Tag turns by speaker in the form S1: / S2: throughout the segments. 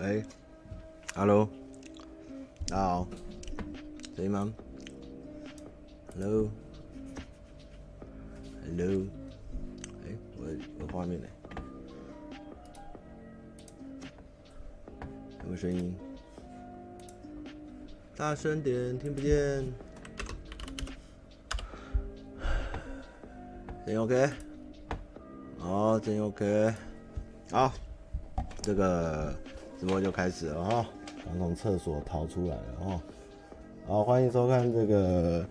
S1: 哎，Hello，大家好，可以吗？Hello，Hello，哎，我我画面呢，有没有声音？大声点，听不见。真 OK，好，真 OK，好，这个。直播就开始了哈，刚从厕所逃出来了哈。好，欢迎收看这个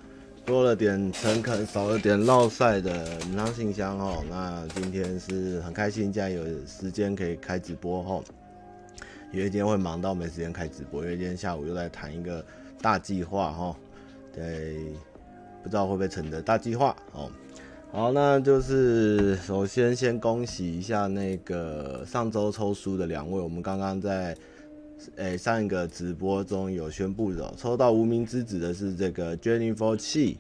S1: 多了点诚恳，少了点烙赛的银行信箱哈。那今天是很开心，竟然有时间可以开直播哈。因为今天会忙到没时间开直播，因为今天下午又在谈一个大计划哈。对，不知道会不会成的大计划哦。好，那就是首先先恭喜一下那个上周抽书的两位，我们刚刚在诶、上一个直播中有宣布的，抽到无名之子的是这个 Jennifer Chi，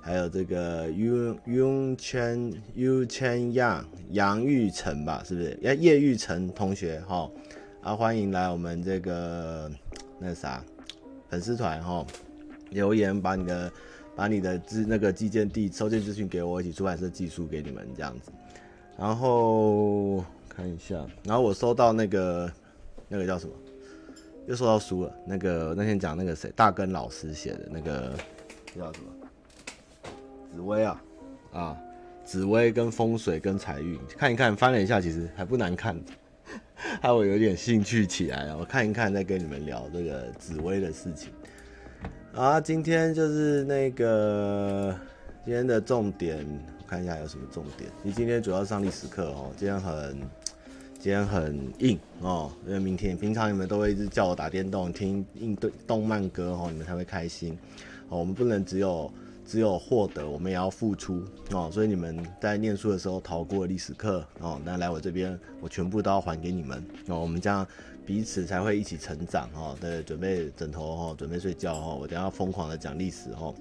S1: 还有这个 Yu Yu Chen Yu Chen Yang 杨玉成吧，是不是？叶叶玉成同学哈，啊欢迎来我们这个那啥粉丝团哈，留言把你的。把你的资那个寄件地、收件资讯给我，一起出版社寄书给你们这样子。然后看一下，然后我收到那个那个叫什么，又收到书了。那个那天讲那个谁，大根老师写的那个叫什么？紫薇啊啊，紫薇跟风水跟财运，看一看，翻了一下，其实还不难看，害我有点兴趣起来了。我看一看，再跟你们聊这个紫薇的事情。啊，今天就是那个今天的重点，我看一下有什么重点。你今天主要上历史课哦，今天很今天很硬哦，因为明天平常你们都会一直叫我打电动、听硬对动漫歌哦，你们才会开心哦。我们不能只有只有获得，我们也要付出哦。所以你们在念书的时候逃过历史课哦，那来我这边，我全部都要还给你们哦。我们这样。彼此才会一起成长哦，对，准备枕头哦，准备睡觉哦。我等下要疯狂的讲历史哦。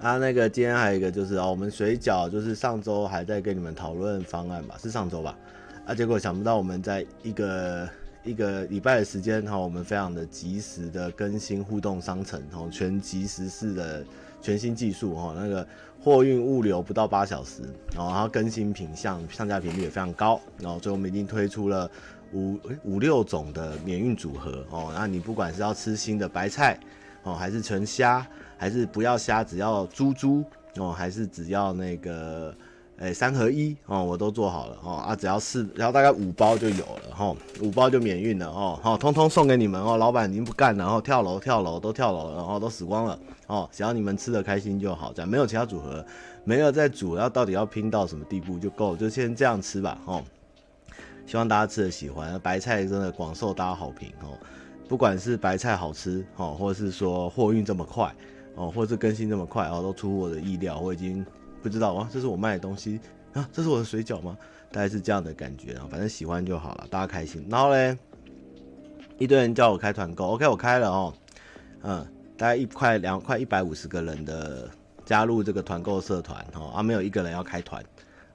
S1: 啊，那个今天还有一个就是哦，我们水饺就是上周还在跟你们讨论方案吧，是上周吧？啊，结果想不到我们在一个一个礼拜的时间哈，我们非常的及时的更新互动商城哈，全及时式的全新技术哈，那个货运物流不到八小时，然后更新品相上架频率也非常高，然后所以我们已经推出了。五五六种的免运组合哦，那你不管是要吃新的白菜哦，还是纯虾，还是不要虾，只要猪猪哦，还是只要那个诶、欸、三合一哦，我都做好了哦啊，只要四，然后大概五包就有了哈，五包就免运了哦，好，通通送给你们哦，老板已经不干，然后跳楼跳楼都跳楼了，然后都死光了哦，只要你们吃的开心就好，这样没有其他组合，没有再煮，要到底要拼到什么地步就够，就先这样吃吧哦。希望大家吃的喜欢，白菜真的广受大家好评哦。不管是白菜好吃哦，或者是说货运这么快哦，或者是更新这么快哦，都出乎我的意料。我已经不知道啊，这是我卖的东西啊，这是我的水饺吗？大概是这样的感觉啊。反正喜欢就好了，大家开心。然后嘞，一堆人叫我开团购，OK，我开了哦。嗯，大概一块两块一百五十个人的加入这个团购社团哦，啊，没有一个人要开团。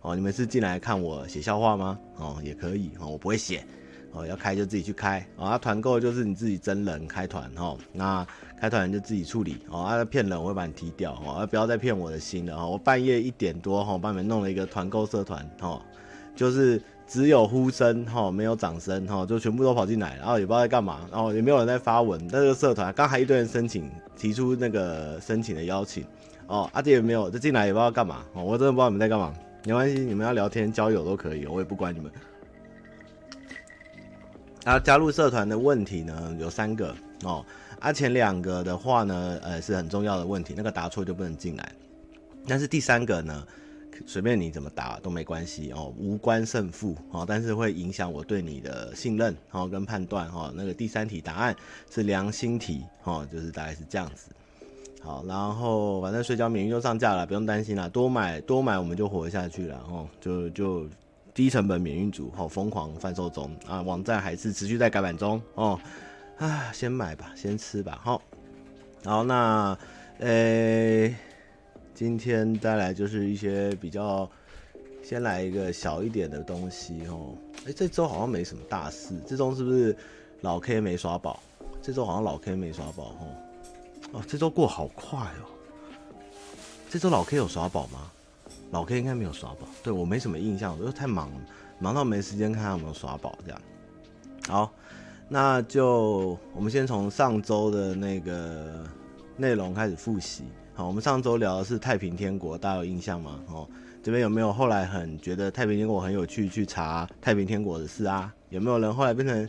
S1: 哦，你们是进来看我写笑话吗？哦，也可以哦，我不会写哦，要开就自己去开哦。啊，团购就是你自己真人开团哦，那开团就自己处理哦。啊，骗人我会把你踢掉哦，啊，不要再骗我的心了哦。我半夜一点多哈，帮你们弄了一个团购社团哦，就是只有呼声哈，没有掌声哈，就全部都跑进来，然后也不知道在干嘛，然后也没有人在发文。那这个社团刚还一堆人申请提出那个申请的邀请哦，啊，杰也没有，这进来也不知道干嘛哦，我真的不知道你们在干嘛。没关系，你们要聊天交友都可以，我也不管你们。啊，加入社团的问题呢有三个哦，啊前两个的话呢，呃是很重要的问题，那个答错就不能进来。但是第三个呢，随便你怎么答都没关系哦，无关胜负哦，但是会影响我对你的信任哦跟判断哦。那个第三题答案是良心题哦，就是大概是这样子。好，然后反正水饺免运就上架了，不用担心啦。多买多买，我们就活下去了哦。就就低成本免运组，好疯狂贩售中啊！网站还是持续在改版中哦。啊，先买吧，先吃吧。好，好，那呃、今天带来就是一些比较，先来一个小一点的东西哦。哎、这周好像没什么大事，这周是不是？老 K 没刷宝，这周好像老 K 没刷宝哦。哦，这周过好快哦。这周老 K 有耍宝吗？老 K 应该没有耍宝，对，我没什么印象，我都太忙了，忙到没时间看他有没有耍宝这样。好，那就我们先从上周的那个内容开始复习。好，我们上周聊的是太平天国，大家有印象吗？哦，这边有没有后来很觉得太平天国很有趣，去查太平天国的事啊？有没有人后来变成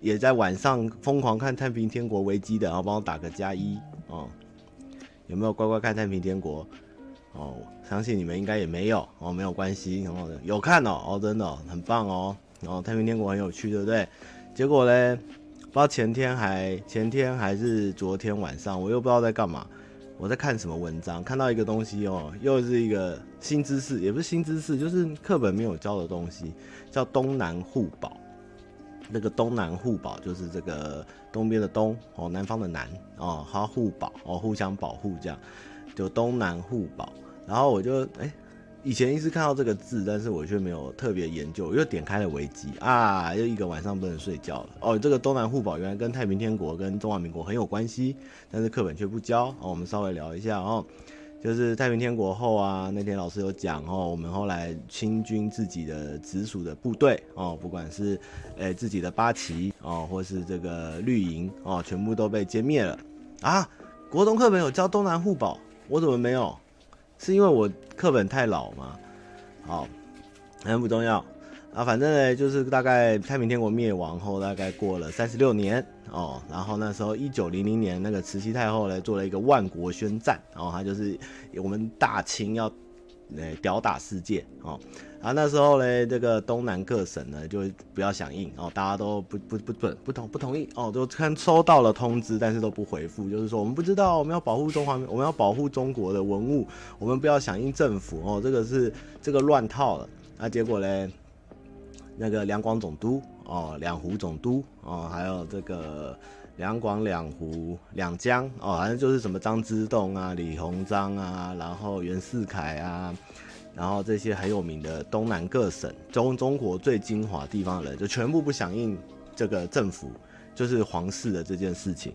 S1: 也在晚上疯狂看太平天国危机的，然后帮我打个加一哦？有没有乖乖看太平天国？哦，相信你们应该也没有哦，没有关系哦，有看哦，哦，真的，很棒哦。然后太平天国很有趣，对不对？结果呢，不知道前天还前天还是昨天晚上，我又不知道在干嘛。我在看什么文章，看到一个东西哦，又是一个新知识，也不是新知识，就是课本没有教的东西，叫东南互保。那个东南互保就是这个东边的东哦，南方的南哦，它互保哦，互相保护这样，就东南互保。然后我就哎。以前一直看到这个字，但是我却没有特别研究。又点开了维基啊，又一个晚上不能睡觉了。哦，这个东南互保原来跟太平天国跟中华民国很有关系，但是课本却不教。哦，我们稍微聊一下哦，就是太平天国后啊，那天老师有讲哦，我们后来清军自己的直属的部队哦，不管是诶、自己的八旗哦，或是这个绿营哦，全部都被歼灭了啊。国中课本有教东南互保，我怎么没有？是因为我课本太老吗？好，很不重要啊。反正呢，就是大概太平天国灭亡后，大概过了三十六年哦。然后那时候一九零零年，那个慈禧太后呢做了一个万国宣战，然后她就是我们大清要呃屌打世界哦。啊，那时候呢，这个东南各省呢就不要响应哦，大家都不不不不不同不同意哦，都看收到了通知，但是都不回复，就是说我们不知道，我们要保护中华，我们要保护中国的文物，我们不要响应政府哦，这个是这个乱套了。那结果呢，那个两广总督哦，两湖总督哦，还有这个两广两湖两江哦，反正就是什么张之洞啊、李鸿章啊，然后袁世凯啊。然后这些很有名的东南各省中中国最精华地方的人，就全部不响应这个政府，就是皇室的这件事情。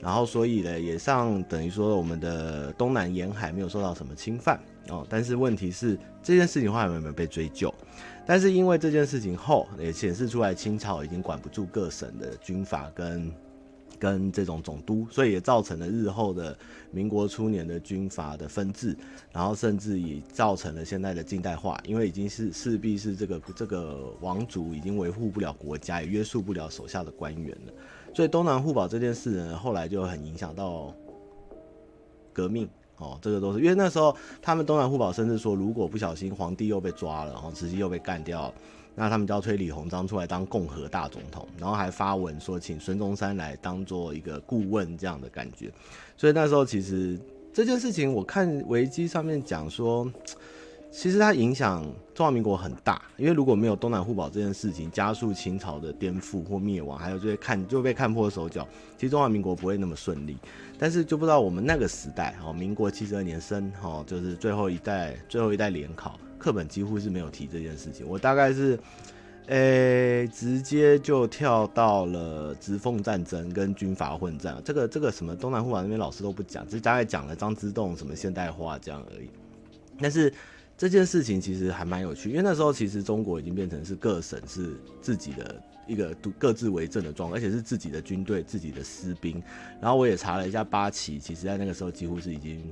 S1: 然后所以呢，也上等于说我们的东南沿海没有受到什么侵犯哦。但是问题是这件事情后来有没有被追究？但是因为这件事情后也显示出来，清朝已经管不住各省的军阀跟。跟这种总督，所以也造成了日后的民国初年的军阀的分治，然后甚至也造成了现在的近代化，因为已经是势必是这个这个王族已经维护不了国家，也约束不了手下的官员了，所以东南互保这件事呢，后来就很影响到革命哦，这个都是因为那时候他们东南互保，甚至说如果不小心皇帝又被抓了，然后慈禧又被干掉了。那他们就要推李鸿章出来当共和大总统，然后还发文说请孙中山来当做一个顾问这样的感觉。所以那时候其实这件事情，我看维基上面讲说，其实它影响中华民国很大，因为如果没有东南互保这件事情，加速清朝的颠覆或灭亡，还有就会看就被看破手脚，其实中华民国不会那么顺利。但是就不知道我们那个时代，哦，民国七十二年生，哦，就是最后一代最后一代联考。课本几乎是没有提这件事情，我大概是，诶、直接就跳到了直奉战争跟军阀混战。这个这个什么东南互保那边老师都不讲，只大概讲了张之洞什么现代化这样而已。但是这件事情其实还蛮有趣，因为那时候其实中国已经变成是各省是自己的一个独各自为政的状况，而且是自己的军队、自己的士兵。然后我也查了一下八旗，其实在那个时候几乎是已经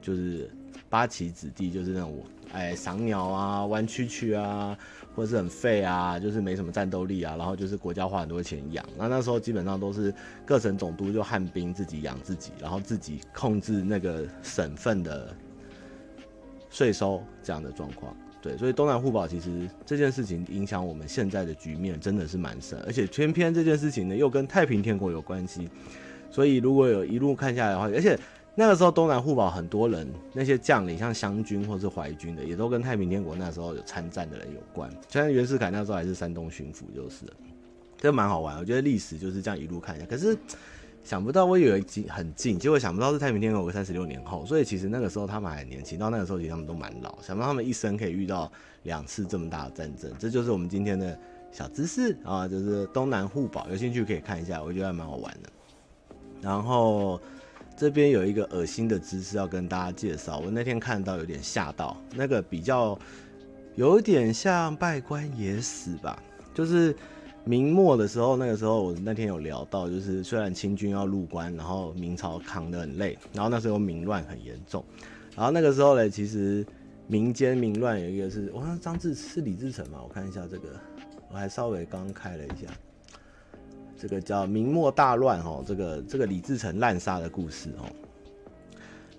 S1: 就是八旗子弟，就是那种。哎，赏鸟啊，弯曲曲啊，或者是很废啊，就是没什么战斗力啊，然后就是国家花很多钱养。那那时候基本上都是各省总督就汉兵自己养自己，然后自己控制那个省份的税收这样的状况。对，所以东南互保其实这件事情影响我们现在的局面真的是蛮深，而且偏偏这件事情呢又跟太平天国有关系。所以如果有一路看下来的话，而且。那个时候东南互保很多人，那些将领像湘军或是淮军的，也都跟太平天国那时候有参战的人有关。像袁世凯那时候还是山东巡抚，就是，这蛮好玩。我觉得历史就是这样一路看一下。可是想不到我以为近很近，结果想不到是太平天国三十六年后。所以其实那个时候他们还年轻，到那个时候其实他们都蛮老。想不到他们一生可以遇到两次这么大的战争，这就是我们今天的小知识啊，就是东南互保，有兴趣可以看一下，我觉得还蛮好玩的。然后这边有一个恶心的知识要跟大家介绍，我那天看到有点吓到，那个比较有点像拜官野史吧，就是明末的时候，那个时候我那天有聊到，就是虽然清军要入关，然后明朝扛得很累，然后那时候民乱很严重，然后那个时候呢，其实民间民乱有一个是，我看张志是李自成嘛，我看一下这个，我还稍微刚开了一下。这个叫明末大乱哦，这个这个李自成滥杀的故事哦。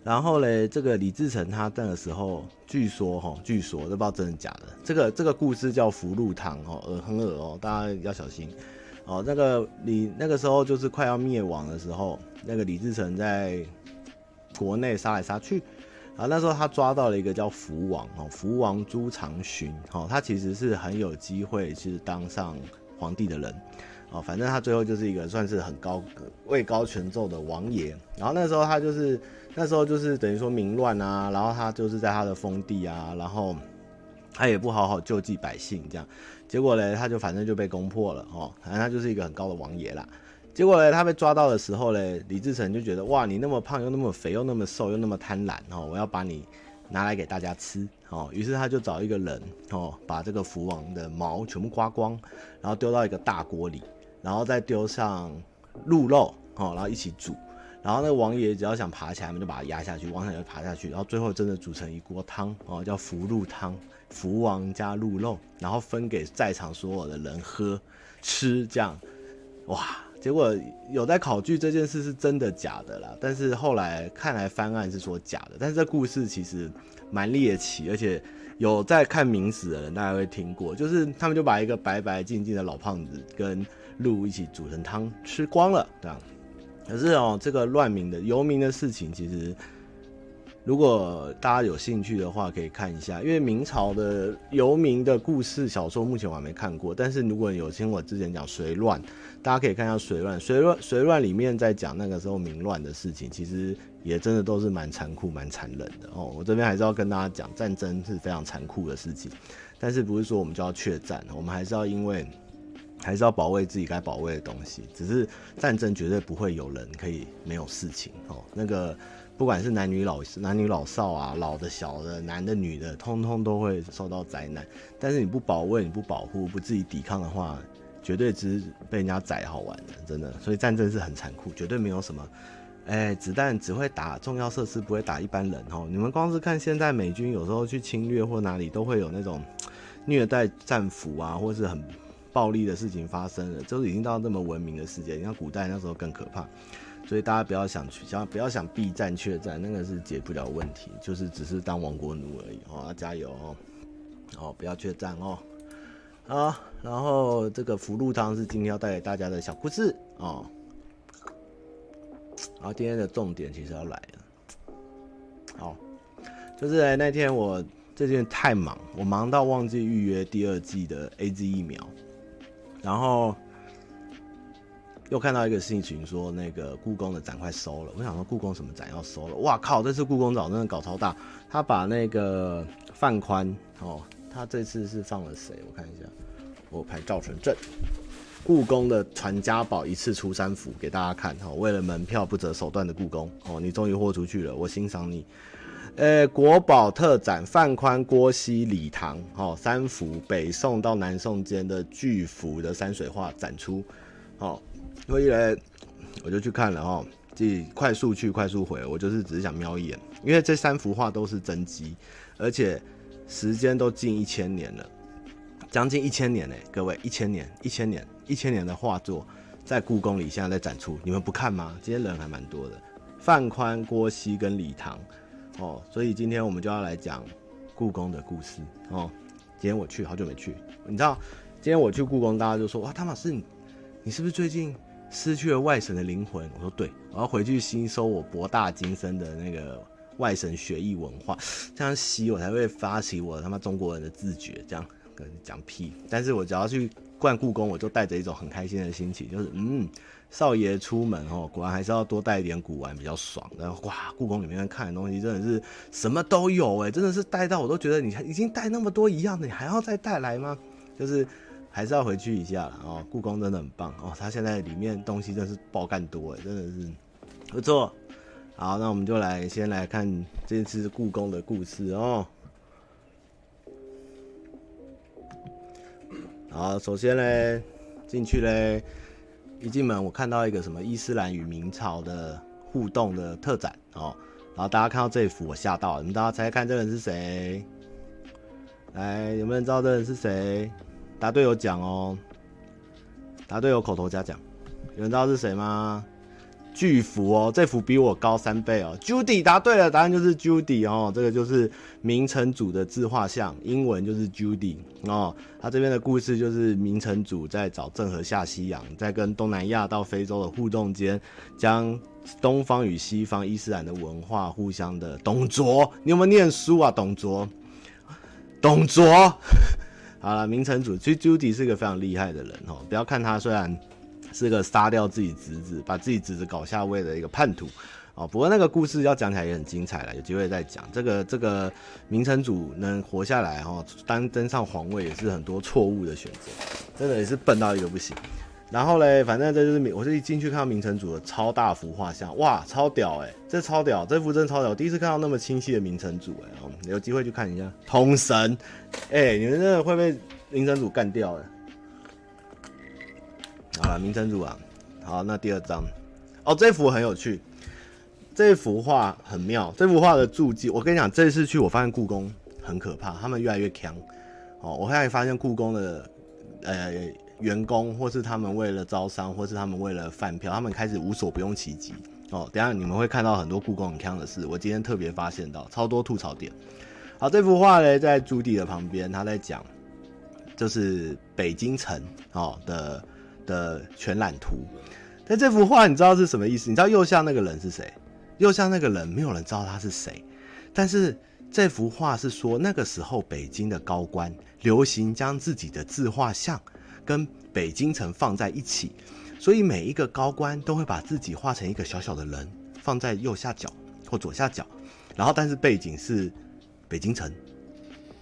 S1: 然后呢，这个李自成他那个时候据说哈，据说都不知道真的假的。这个这个故事叫福禄汤哦，恶很恶哦，大家要小心哦。那个李那个时候就是快要灭亡的时候，那个李自成在国内杀来杀去啊。那时候他抓到了一个叫福王哦，福王朱常洵哦，他其实是很有机会是当上皇帝的人。哦，反正他最后就是一个算是很高位高权重的王爷，然后那时候他就是那时候就是等于说民乱啊，然后他就是在他的封地啊，然后他也不好好救济百姓，这样，结果呢，他就反正就被攻破了哦，反正他就是一个很高的王爷啦。结果呢，他被抓到的时候呢，李自成就觉得哇，你那么胖又那么肥又那么瘦又那么贪婪哦，我要把你拿来给大家吃哦，于是他就找一个人哦，把这个福王的毛全部刮光，然后丢到一个大锅里。然后再丢上鹿肉，哦，然后一起煮，然后那个王爷只要想爬起来，我们就把它压下去，王上就爬下去，然后最后真的煮成一锅汤，哦，叫福禄汤，福王加鹿肉，然后分给在场所有的人喝吃，这样，哇，结果有在考据这件事是真的假的啦，但是后来看来翻案是说假的，但是这故事其实蛮猎奇，而且。有在看明史的人，大家会听过，就是他们就把一个白白净净的老胖子跟鹿一起煮成汤吃光了，这样。可是哦，这个乱民的游民的事情，其实。如果大家有兴趣的话，可以看一下，因为明朝的游民的故事小说，目前我还没看过。但是如果有听我之前讲隋乱，大家可以看一下隋乱。隋乱隋乱里面在讲那个时候民乱的事情，其实也真的都是蛮残酷、蛮残忍的哦。我这边还是要跟大家讲，战争是非常残酷的事情，但是不是说我们就要怯战，我们还是要因为还是要保卫自己该保卫的东西。只是战争绝对不会有人可以没有事情哦，那个。不管是男女老男女老少啊，老的小的，男的女的，通通都会受到灾难。但是你不保卫、你不保护、不自己抵抗的话，绝对只是被人家宰好玩的，真的。所以战争是很残酷，绝对没有什么，哎、子弹只会打重要设施，不会打一般人哦。你们光是看现在美军有时候去侵略或哪里，都会有那种虐待战俘啊，或是很暴力的事情发生了，就是已经到那么文明的世界。你看古代那时候更可怕。所以大家不要想去，想不要想避战、怯战，那个是解不了问题，就是只是当亡国奴而已哦。要加油哦，哦，不要怯战哦。好，然后这个福禄汤是今天要带给大家的小故事哦。然后今天的重点其实要来了，好，就是那天我最近太忙，我忙到忘记预约第二季的 AZ 疫苗，然后。又看到一个信群说，那个故宫的展快收了。我想说，故宫什么展要收了？哇靠！这次故宫展真的搞超大。他把那个范宽哦，他这次是放了谁？我看一下，我拍赵纯正。故宫的传家宝一次出三幅给大家看哦。为了门票不择手段的故宫哦，你终于豁出去了，我欣赏你。呃，国宝特展范宽、郭熙、李唐哦，三幅北宋到南宋间的巨幅的山水画展出哦。所以呢，我就去看了哦，自己快速去快速回，我就是只是想瞄一眼，因为这三幅画都是真迹，而且时间都近一千年了，将近一千年呢，各位一千年，一千年，一千年的画作在故宫里现在在展出，你们不看吗？今天人还蛮多的，范宽、郭熙跟李唐哦，所以今天我们就要来讲故宫的故事哦。今天我去，好久没去，你知道，今天我去故宫，大家就说哇，汤玛士，你是不是最近？失去了外省的灵魂，我说对，我要回去吸收我博大精深的那个外省学艺文化，这样吸我才会发起我他妈中国人的自觉。这样跟讲屁！但是我只要去逛故宫，我就带着一种很开心的心情，就是嗯，少爷出门哦，果然还是要多带一点古玩比较爽。然后哇，故宫里面看的东西真的是什么都有哎，真的是带到我都觉得你已经带那么多一样的，你还要再带来吗？就是。还是要回去一下了哦。故宫真的很棒哦，它现在里面东西真是爆干多哎，真的是不错。好，那我们就来先来看这次故宫的故事哦。好，首先呢，进去嘞，一进门我看到一个什么伊斯兰与明朝的互动的特展哦。然后大家看到这一幅，我吓到了。你们大家猜猜看，这人是谁？来，有没有人知道这人是谁？答对有奖哦，答对有口头嘉奖。有人知道是谁吗？巨幅哦，这幅比我高三倍哦。Judy 答对了，答案就是 Judy 哦，这个就是明成祖的自画像，英文就是 Judy 哦。他这边的故事就是明成祖在找郑和下西洋，在跟东南亚到非洲的互动间，将东方与西方伊斯兰的文化互相的董卓，你有没有念书啊？董卓，董卓，好了，明成祖其实 Judy 是一个非常厉害的人哦，不要看他虽然。是个杀掉自己侄子，把自己侄子搞下位的一个叛徒，哦，不过那个故事要讲起来也很精彩了，有机会再讲。这个这个明成祖能活下来，哈，当登上皇位也是很多错误的选择，真的也是笨到一个不行。然后嘞，反正这就是明，我是一进去看到明成祖的超大幅画像，哇，超屌哎，这超屌，这幅真超屌，第一次看到那么清晰的明成祖哎，有机会去看一下。通神，哎，你们真的会被明成祖干掉的。好了，明成祖啊，好，那第二张，哦，这幅很有趣，这幅画很妙，这幅画的注记，我跟你讲，这次去我发现故宫很可怕，他们越来越强，哦，我后来发现故宫的呃员工，或是他们为了招商，或是他们为了饭票，他们开始无所不用其极，哦，等下你们会看到很多故宫很强的事，我今天特别发现到超多吐槽点，好，这幅画呢在朱棣的旁边，他在讲，就是北京城哦的。的全览图，但这幅画你知道是什么意思？你知道右下那个人是谁？右下那个人没有人知道他是谁，但是这幅画是说那个时候北京的高官流行将自己的自画像跟北京城放在一起，所以每一个高官都会把自己画成一个小小的人放在右下角或左下角，然后但是背景是北京城，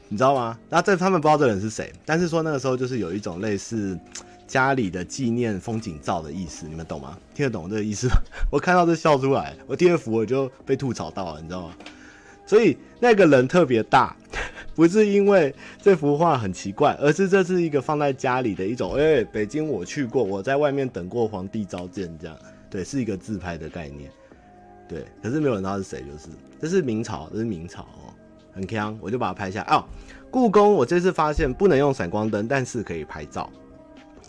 S1: 你知道吗？那这他们不知道这人是谁，但是说那个时候就是有一种类似。家里的纪念风景照的意思，你们懂吗？听得懂这个意思吗？我看到这笑出来，我第二幅我就被吐槽到了，你知道吗？所以那个人特别大，不是因为这幅画很奇怪，而是这是一个放在家里的一种。哎、北京我去过，我在外面等过皇帝召见，这样对，是一个自拍的概念。对，可是没有人知道是谁，就是这是明朝，这是明朝哦，很强，我就把它拍下来。哦，故宫我这次发现不能用闪光灯，但是可以拍照。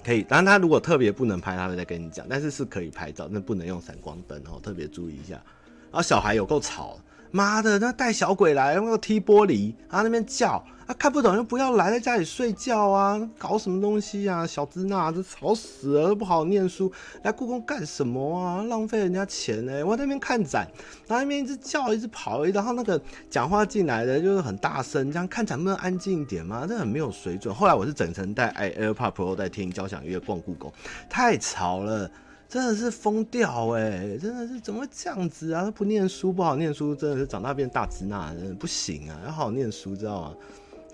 S1: 可以，当然他如果特别不能拍，他会再跟你讲。但是是可以拍照，那不能用闪光灯哦，特别注意一下。然后小孩有够吵，妈的，那带小鬼来，用个踢玻璃，他那边叫，啊看不懂就不要来，在家里睡觉啊，搞什么东西啊，小支那，这吵死了，都不好好念书，来故宫干什么啊？浪费人家钱呢、我在那边看展，然后那边一直叫，一直跑，然后那个讲话进来的就是很大声，这样看展不能安静一点吗？这很没有水准。后来我是整程带 AirPod Pro 在听交响乐逛故宫，太吵了。真的是疯掉哎！真的是怎么会这样子啊？不念书，不好念书，真的是长大变大直男，真的不行啊！要好好念书，知道吗？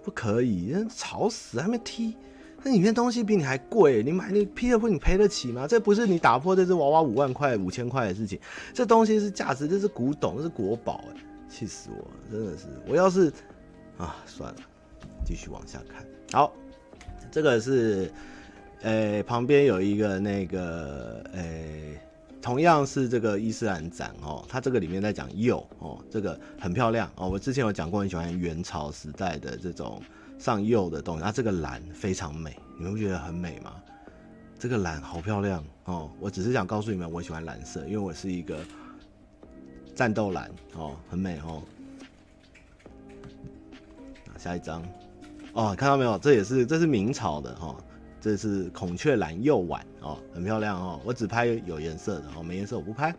S1: 不可以，吵死！还没踢，那里面东西比你还贵，你买你 P 了不？你赔得起吗？这不是你打破这只娃娃五万块、五千块的事情，这东西是价值，这是古董，这是国宝哎！气死我了，真的是！我要是啊，算了，继续往下看。好，这个是。诶、旁边有一个那个，诶、同样是这个伊斯兰展哦，它这个里面在讲釉哦，这个很漂亮哦。我之前有讲过，很喜欢元朝时代的这种上釉的东西，它这个蓝非常美，你们不觉得很美吗？这个蓝好漂亮哦。我只是想告诉你们，我喜欢蓝色，因为我是一个战斗蓝哦，很美哦。下一张哦，看到没有？这也是这是明朝的哈。哦这是孔雀蓝釉碗哦，很漂亮哦。我只拍有颜色的哦，没颜色我不拍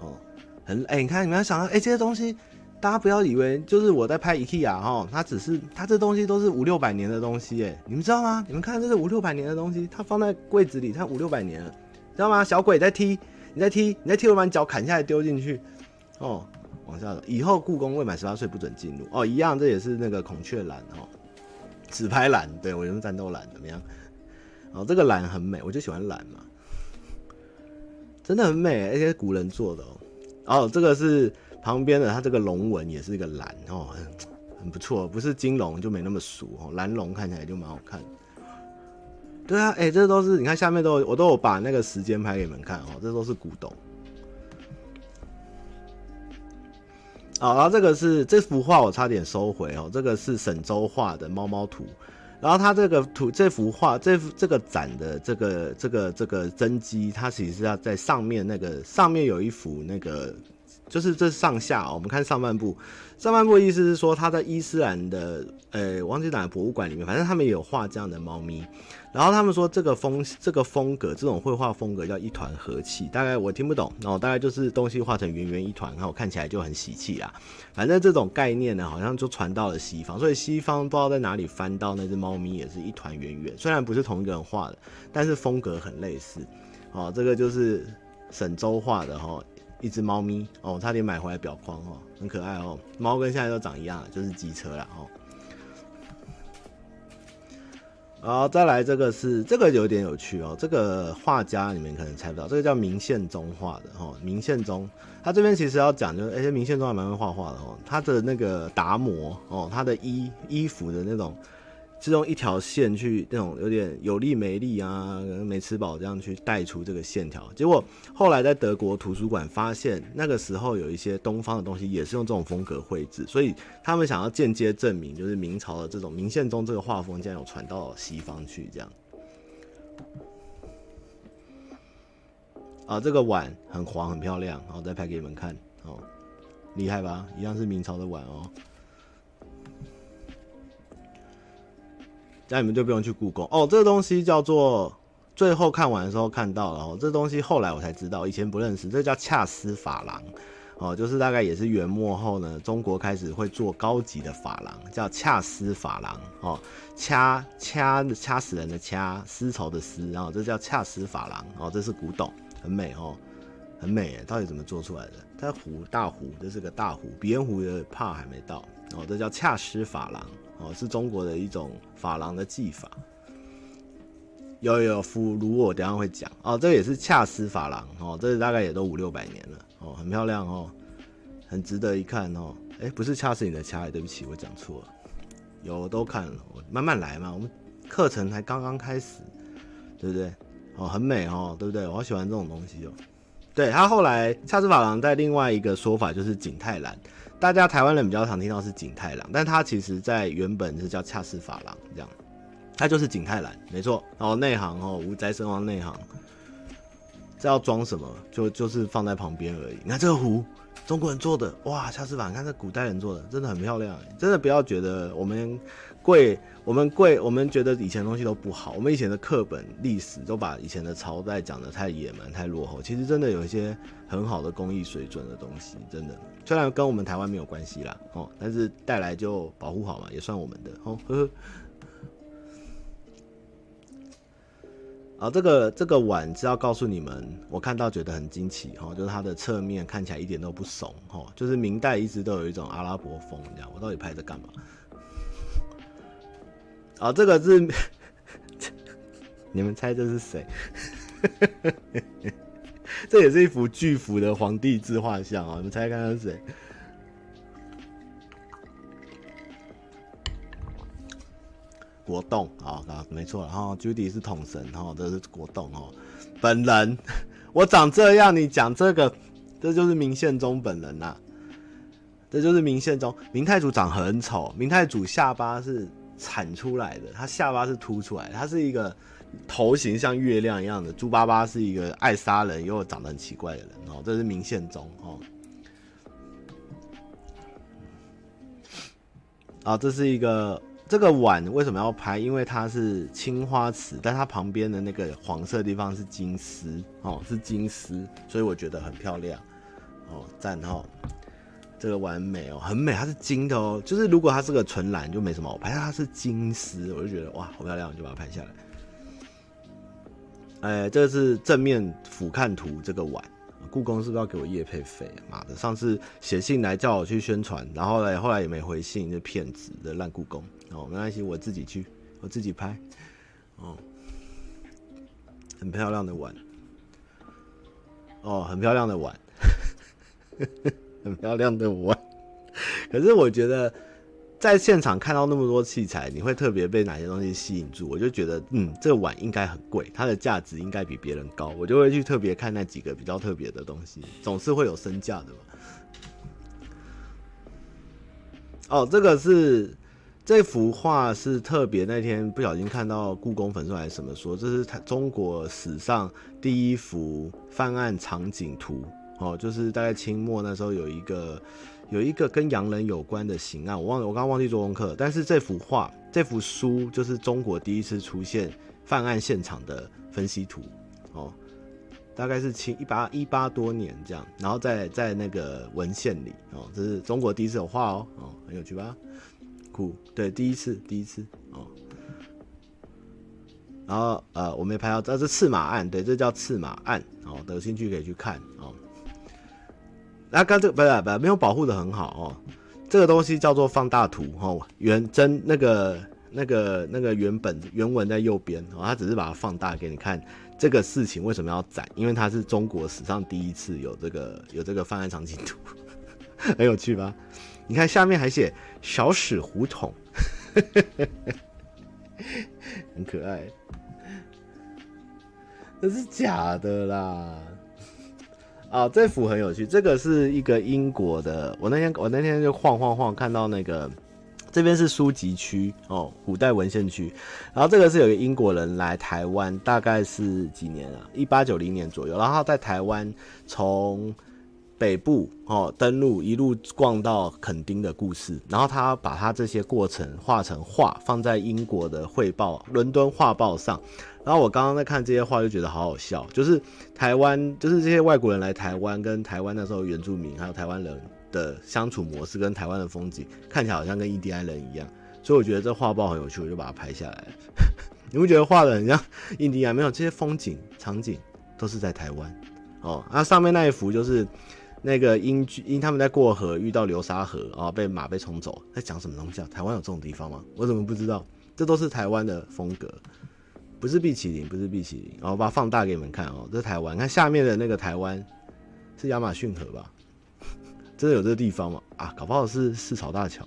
S1: 哦。很哎、你看你们要想到哎、这些东西大家不要以为就是我在拍 IKEA 哈，它只是它这东西都是五六百年的东西哎，你们知道吗？你们看这是五六百年的东西，它放在柜子里，它五六百年了，知道吗？小鬼在踢，你在踢，你在踢，我把你脚砍下来丢进去哦。往下走，以后故宫未满十八岁不准进入哦。一样，这也是那个孔雀蓝哦，纸拍蓝，对我用战斗蓝怎么样？哦，这个蓝很美，我就喜欢蓝嘛，真的很美，而且古人做的哦。哦，这个是旁边的，它这个龙纹也是一个蓝哦，很很不错，不是金龙就没那么俗哦，蓝龙看起来就蛮好看。对啊，哎、这都是你看下面都有我都有把那个时间拍给你们看哦，这都是古董。啊、哦，然后这个是这幅画我差点收回哦，这个是沈周画的猫猫图，然后它这个图这幅画这幅这个展的这个这个这个真迹，它其实是要在上面那个上面有一幅那个。就是这上下哦，我们看上半部，上半部的意思是说他在伊斯兰的，呃，忘记哪个博物馆里面，反正他们也有画这样的猫咪。然后他们说这个风这个风格，这种绘画风格叫一团和气。大概我听不懂哦，大概就是东西画成圆圆一团，然后看起来就很喜气啊。反正这种概念呢，好像就传到了西方，所以西方不知道在哪里翻到那只猫咪，也是一团圆圆。虽然不是同一个人画的，但是风格很类似。哦，这个就是沈周画的哈。一只猫咪哦，差点买回来裱框哦，很可爱哦。猫跟现在都长一样，就是机车了哦。好，再来这个是这个有点有趣哦。这个画家你们可能猜不到，这个叫明宪宗画的哦。明宪宗他这边其实要讲就是，哎，明宪宗还蛮会画画的哦。他的那个达摩哦，他的衣衣服的那种。是用一条线去那种有点有力没力啊，可能没吃饱这样去带出这个线条。结果后来在德国图书馆发现，那个时候有一些东方的东西也是用这种风格绘制，所以他们想要间接证明，就是明朝的这种明宪宗这个画风竟然有传到西方去这样。啊，这个碗很黄很漂亮，好，再拍给你们看哦，厉害吧？一样是明朝的碗哦。那你们就不用去故宫哦。这个东西叫做，最后看完的时候看到了哦。这东西后来我才知道，以前不认识。这叫恰斯珐琅哦，就是大概也是元末后呢，中国开始会做高级的珐琅，叫恰斯珐琅哦。掐掐掐死人的掐，丝绸的丝，然后这叫恰斯珐琅哦。这是古董，很美哦，很美。到底怎么做出来的？它壶大壶，这是个大壶，鼻烟壶的帕还没到哦。这叫恰斯珐琅。哦，是中国的一种珐琅的技法，有有有，腐儒我等下会讲哦。这也是恰斯珐琅哦，这个大概也都五六百年了哦，很漂亮哦，很值得一看哦。哎，不是掐死你的掐，对不起，我讲错了。有都看了，慢慢来嘛，我们课程才刚刚开始，对不对？哦，很美哦，对不对？我好喜欢这种东西哦。对，他后来恰斯珐琅在另外一个说法就是景泰蓝。大家台湾人比较常听到是景泰蓝，但它其实在原本是叫恰斯珐琅，这样，它就是景泰蓝，没错。然后内行哦，无宅神王内行，这要装什么？就就是放在旁边而已。你看这个壶，中国人做的，哇，恰斯珐琅，看这古代人做的，真的很漂亮，真的不要觉得我们。贵，我们贵，我们觉得以前东西都不好。我们以前的课本历史都把以前的朝代讲的太野蛮、太落后。其实真的有一些很好的工艺水准的东西，真的。虽然跟我们台湾没有关系啦，哦，但是带来就保护好嘛，也算我们的哦。呵呵。啊，这个这个碗是要告诉你们，我看到觉得很惊奇哈，就是它的侧面看起来一点都不怂哈，就是明代一直都有一种阿拉伯风这样。我到底拍这干嘛？啊、哦，这个是 你们猜这是谁？这也是一幅巨幅的皇帝自画像啊！你们猜看看是谁？国栋啊啊，没错，然后 Judy 是统神，然后这是国栋哦，本人我长这样，你讲这个，这就是明宪宗本人呐、啊，这就是明宪宗。明太祖长很丑，明太祖下巴是。铲出来的，他下巴是凸出来的，他是一个头型像月亮一样的。猪爸爸是一个爱杀人又长得很奇怪的人哦，这是明宪宗哦。啊，这是一个这个碗为什么要拍？因为它是青花瓷，但它旁边的那个黄色地方是金丝哦，是金丝，所以我觉得很漂亮哦，赞哦。这个完美哦，很美，它是金的哦。就是如果它是个纯蓝，就没什么好拍。它是金丝，我就觉得哇，好漂亮，就把它拍下来。哎，这个是正面俯瞰图，这个碗，故宫是不是要给我业配费？妈的，上次写信来叫我去宣传，然后呢，后来也没回信，就骗子的烂故宫哦，没关系，我自己去，我自己拍哦。很漂亮的碗。哦，很漂亮的碗，很漂亮的碗。可是我觉得，在现场看到那么多器材，你会特别被哪些东西吸引住？我就觉得，嗯，这个碗应该很贵，它的价值应该比别人高。我就会去特别看那几个比较特别的东西，总是会有身价的。哦，这个是这幅画是特别那天不小心看到故宫粉丝还是什么说，这是他中国史上第一幅犯案场景图哦，就是大概清末那时候有一个有一个跟洋人有关的刑案，我忘了，我刚刚忘记做功课，但是这幅画这幅书就是中国第一次出现犯案现场的分析图哦。大概是清一八一八多年这样，然后在在那个文献里哦，这是中国第一次有画哦，哦，很有趣吧？酷，对，第一次，第一次哦。然后呃，我没拍到，这是赤马案，对，这叫赤马案哦，有兴趣可以去看哦。那刚这个不是不是没有保护得很好哦，这个东西叫做放大图哦，原真那个那个那个原本原文在右边哦，他只是把它放大给你看。这个事情为什么要展？因为它是中国史上第一次有这个有这个犯案场景图，很有趣吧？你看下面还写小史胡同，很可爱。那是假的啦！啊，这幅很有趣，这个是一个英国的。我那天我那天就晃晃晃看到那个。这边是书籍区哦，古代文献区。然后这个是有个英国人来台湾，大概是几年啊？一八九零年左右。然后在台湾从北部哦登陆，一路逛到垦丁的故事。然后他把他这些过程画成画，放在英国的汇报《伦敦画报》上。然后我刚刚在看这些画，就觉得好好笑。就是台湾，就是这些外国人来台湾，跟台湾那时候原住民还有台湾人。的相处模式跟台湾的风景看起来好像跟印第安人一样，所以我觉得这画报很有趣，我就把它拍下来。你不觉得画的很像印第安？没有，这些风景场景都是在台湾哦。那、上面那一幅就是那个英军，因他们在过河遇到流沙河啊，被马被冲走，在讲什么东西啊？台湾有这种地方吗？我怎么不知道？这都是台湾的风格，不是碧淇淋，不是碧淇淋。然后把它放大给你们看哦，这台湾。看下面的那个台湾是亚马逊河吧？真的有这个地方吗？啊，搞不好是四草大桥，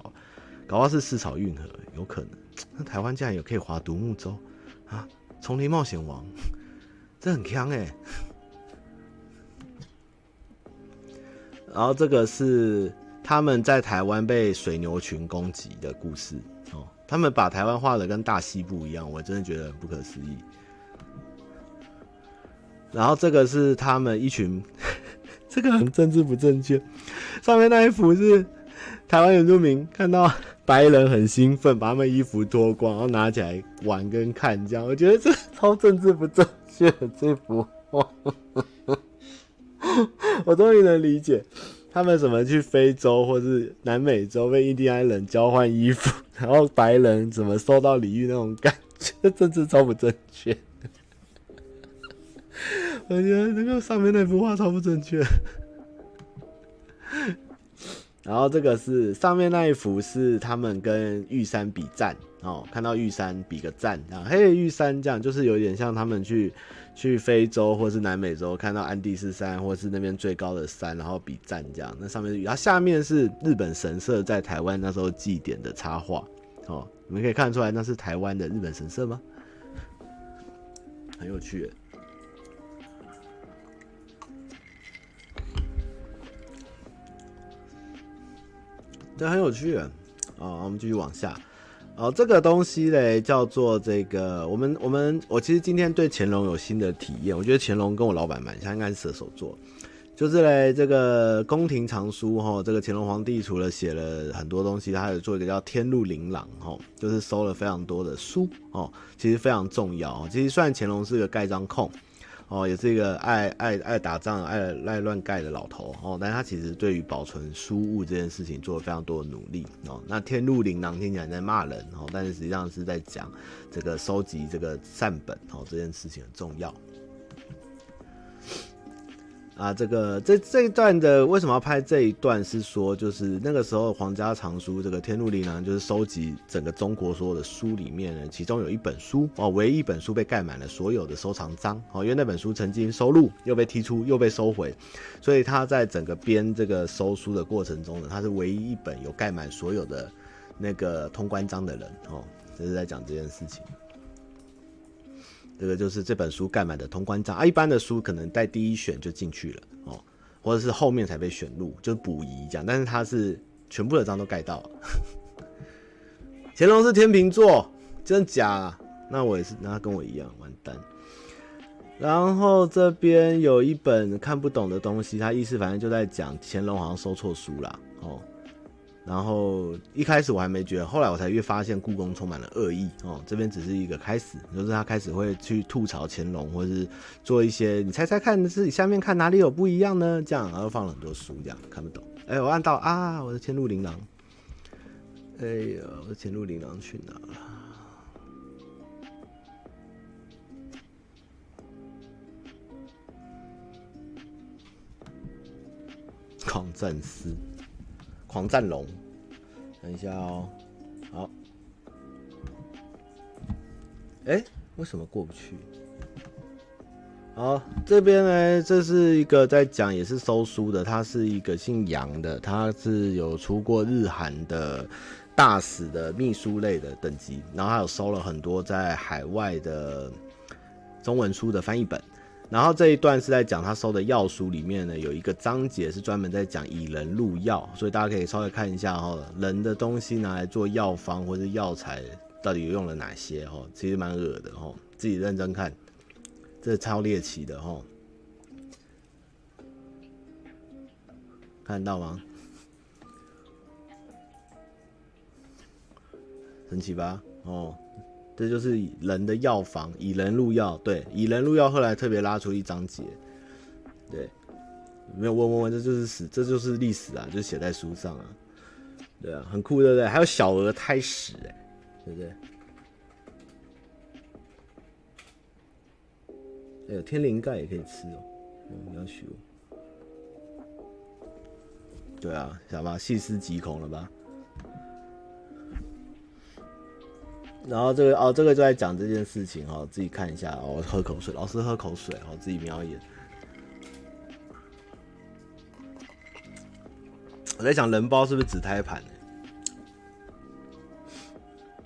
S1: 搞不好是四草运河，有可能。那台湾竟然有可以划独木舟啊！丛林冒险王，这很强哎。然后这个是他们在台湾被水牛群攻击的故事哦。他们把台湾画的跟大西部一样，我真的觉得很不可思议。然后这个是他们一群。这个很政治不正确。上面那一幅是台湾原住民看到白人很兴奋，把他们衣服脱光，然后拿起来玩跟看，这样我觉得这超政治不正确的这幅画。我终于能理解他们怎么去非洲或是南美洲被印第安人交换衣服，然后白人怎么受到礼遇那种感觉，政治超不正确。我觉得那个上面那幅画超不正确。然后这个是上面那一幅是他们跟玉山比赞哦，看到玉山比个赞啊，嘿，玉山这样就是有点像他们去去非洲或是南美洲看到安第斯山或是那边最高的山，然后比赞这样。那上面是玉，然后下面是日本神社在台湾那时候祭典的插画哦，你们可以看出来那是台湾的日本神社吗？很有趣。这很有趣啊！我们继续往下。哦，这个东西嘞叫做这个，我们我们我其实今天对乾隆有新的体验。我觉得乾隆跟我老板蛮像，应该是射手座。就是嘞，这个宫廷藏书哈，这个乾隆皇帝除了写了很多东西，他还有做一个叫《天禄琳琅》哈，就是收了非常多的书哦，其实非常重要。其实虽然乾隆是个盖章控。哦，也是一个爱爱爱打仗、爱爱乱盖的老头哦，但他其实对于保存书物这件事情做了非常多的努力哦。那天禄琳琅听起来在骂人哦，但是实际上是在讲这个收集这个善本哦，这件事情很重要。啊，这个这这一段的为什么要拍这一段？是说就是那个时候皇家藏书这个天禄琳琅就是收集整个中国所有的书里面呢，其中有一本书哦，唯一一本书被盖满了所有的收藏章哦，因为那本书曾经收录又被踢出又被收回，所以他在整个编这个收书的过程中呢，他是唯一一本有盖满所有的那个通关章的人哦，这是在讲这件事情。这个就是这本书盖满的通关章啊，一般的书可能在第一选就进去了哦，或者是后面才被选入，就是补遗这样。但是他是全部的章都盖到了。乾隆是天秤座，真的假？那我也是，那跟我一样，完蛋。然后这边有一本看不懂的东西，他意思反正就在讲乾隆好像收错书了。哦。然后一开始我还没觉得，后来我才越发现故宫充满了恶意哦。这边只是一个开始，就是他开始会去吐槽乾隆，或者是做一些你猜猜看，自己下面看哪里有不一样呢？这样，然后放了很多书，这样看不懂。哎，我按到啊，我的天禄琳琅。哎呀，我的天禄琳琅去哪了？狂战士。狂战龙，等一下哦，好，哎、为什么过不去？好，这边呢，这是一个在讲也是收书的，他是一个姓杨的，他是有出过日韩的大使的秘书类的等级，然后他有收了很多在海外的中文书的翻译本。然后这一段是在讲他收的药书里面呢，有一个章节是专门在讲以人入药，所以大家可以稍微看一下哈，人的东西拿来做药方或者药材到底用了哪些哈，其实蛮恶的哈，自己认真看，这超猎奇的哈，看到吗？神奇吧？哦。这就是人的药房，以人入药。对，以人入药，后来特别拉出一章节。对，没有问问问，这就是史，这就是历史啊，就写在书上啊。对啊，很酷，对不对？还有小儿胎史，哎，对不对？哎呦，天灵盖也可以吃哦，嗯，要学。对啊，想吧，细思极恐了吧？然后这个哦，这个就在讲这件事情哦，自己看一下哦。喝口水，老师喝口水哦，自己瞄一眼。我在想人包是不是纸胎盘？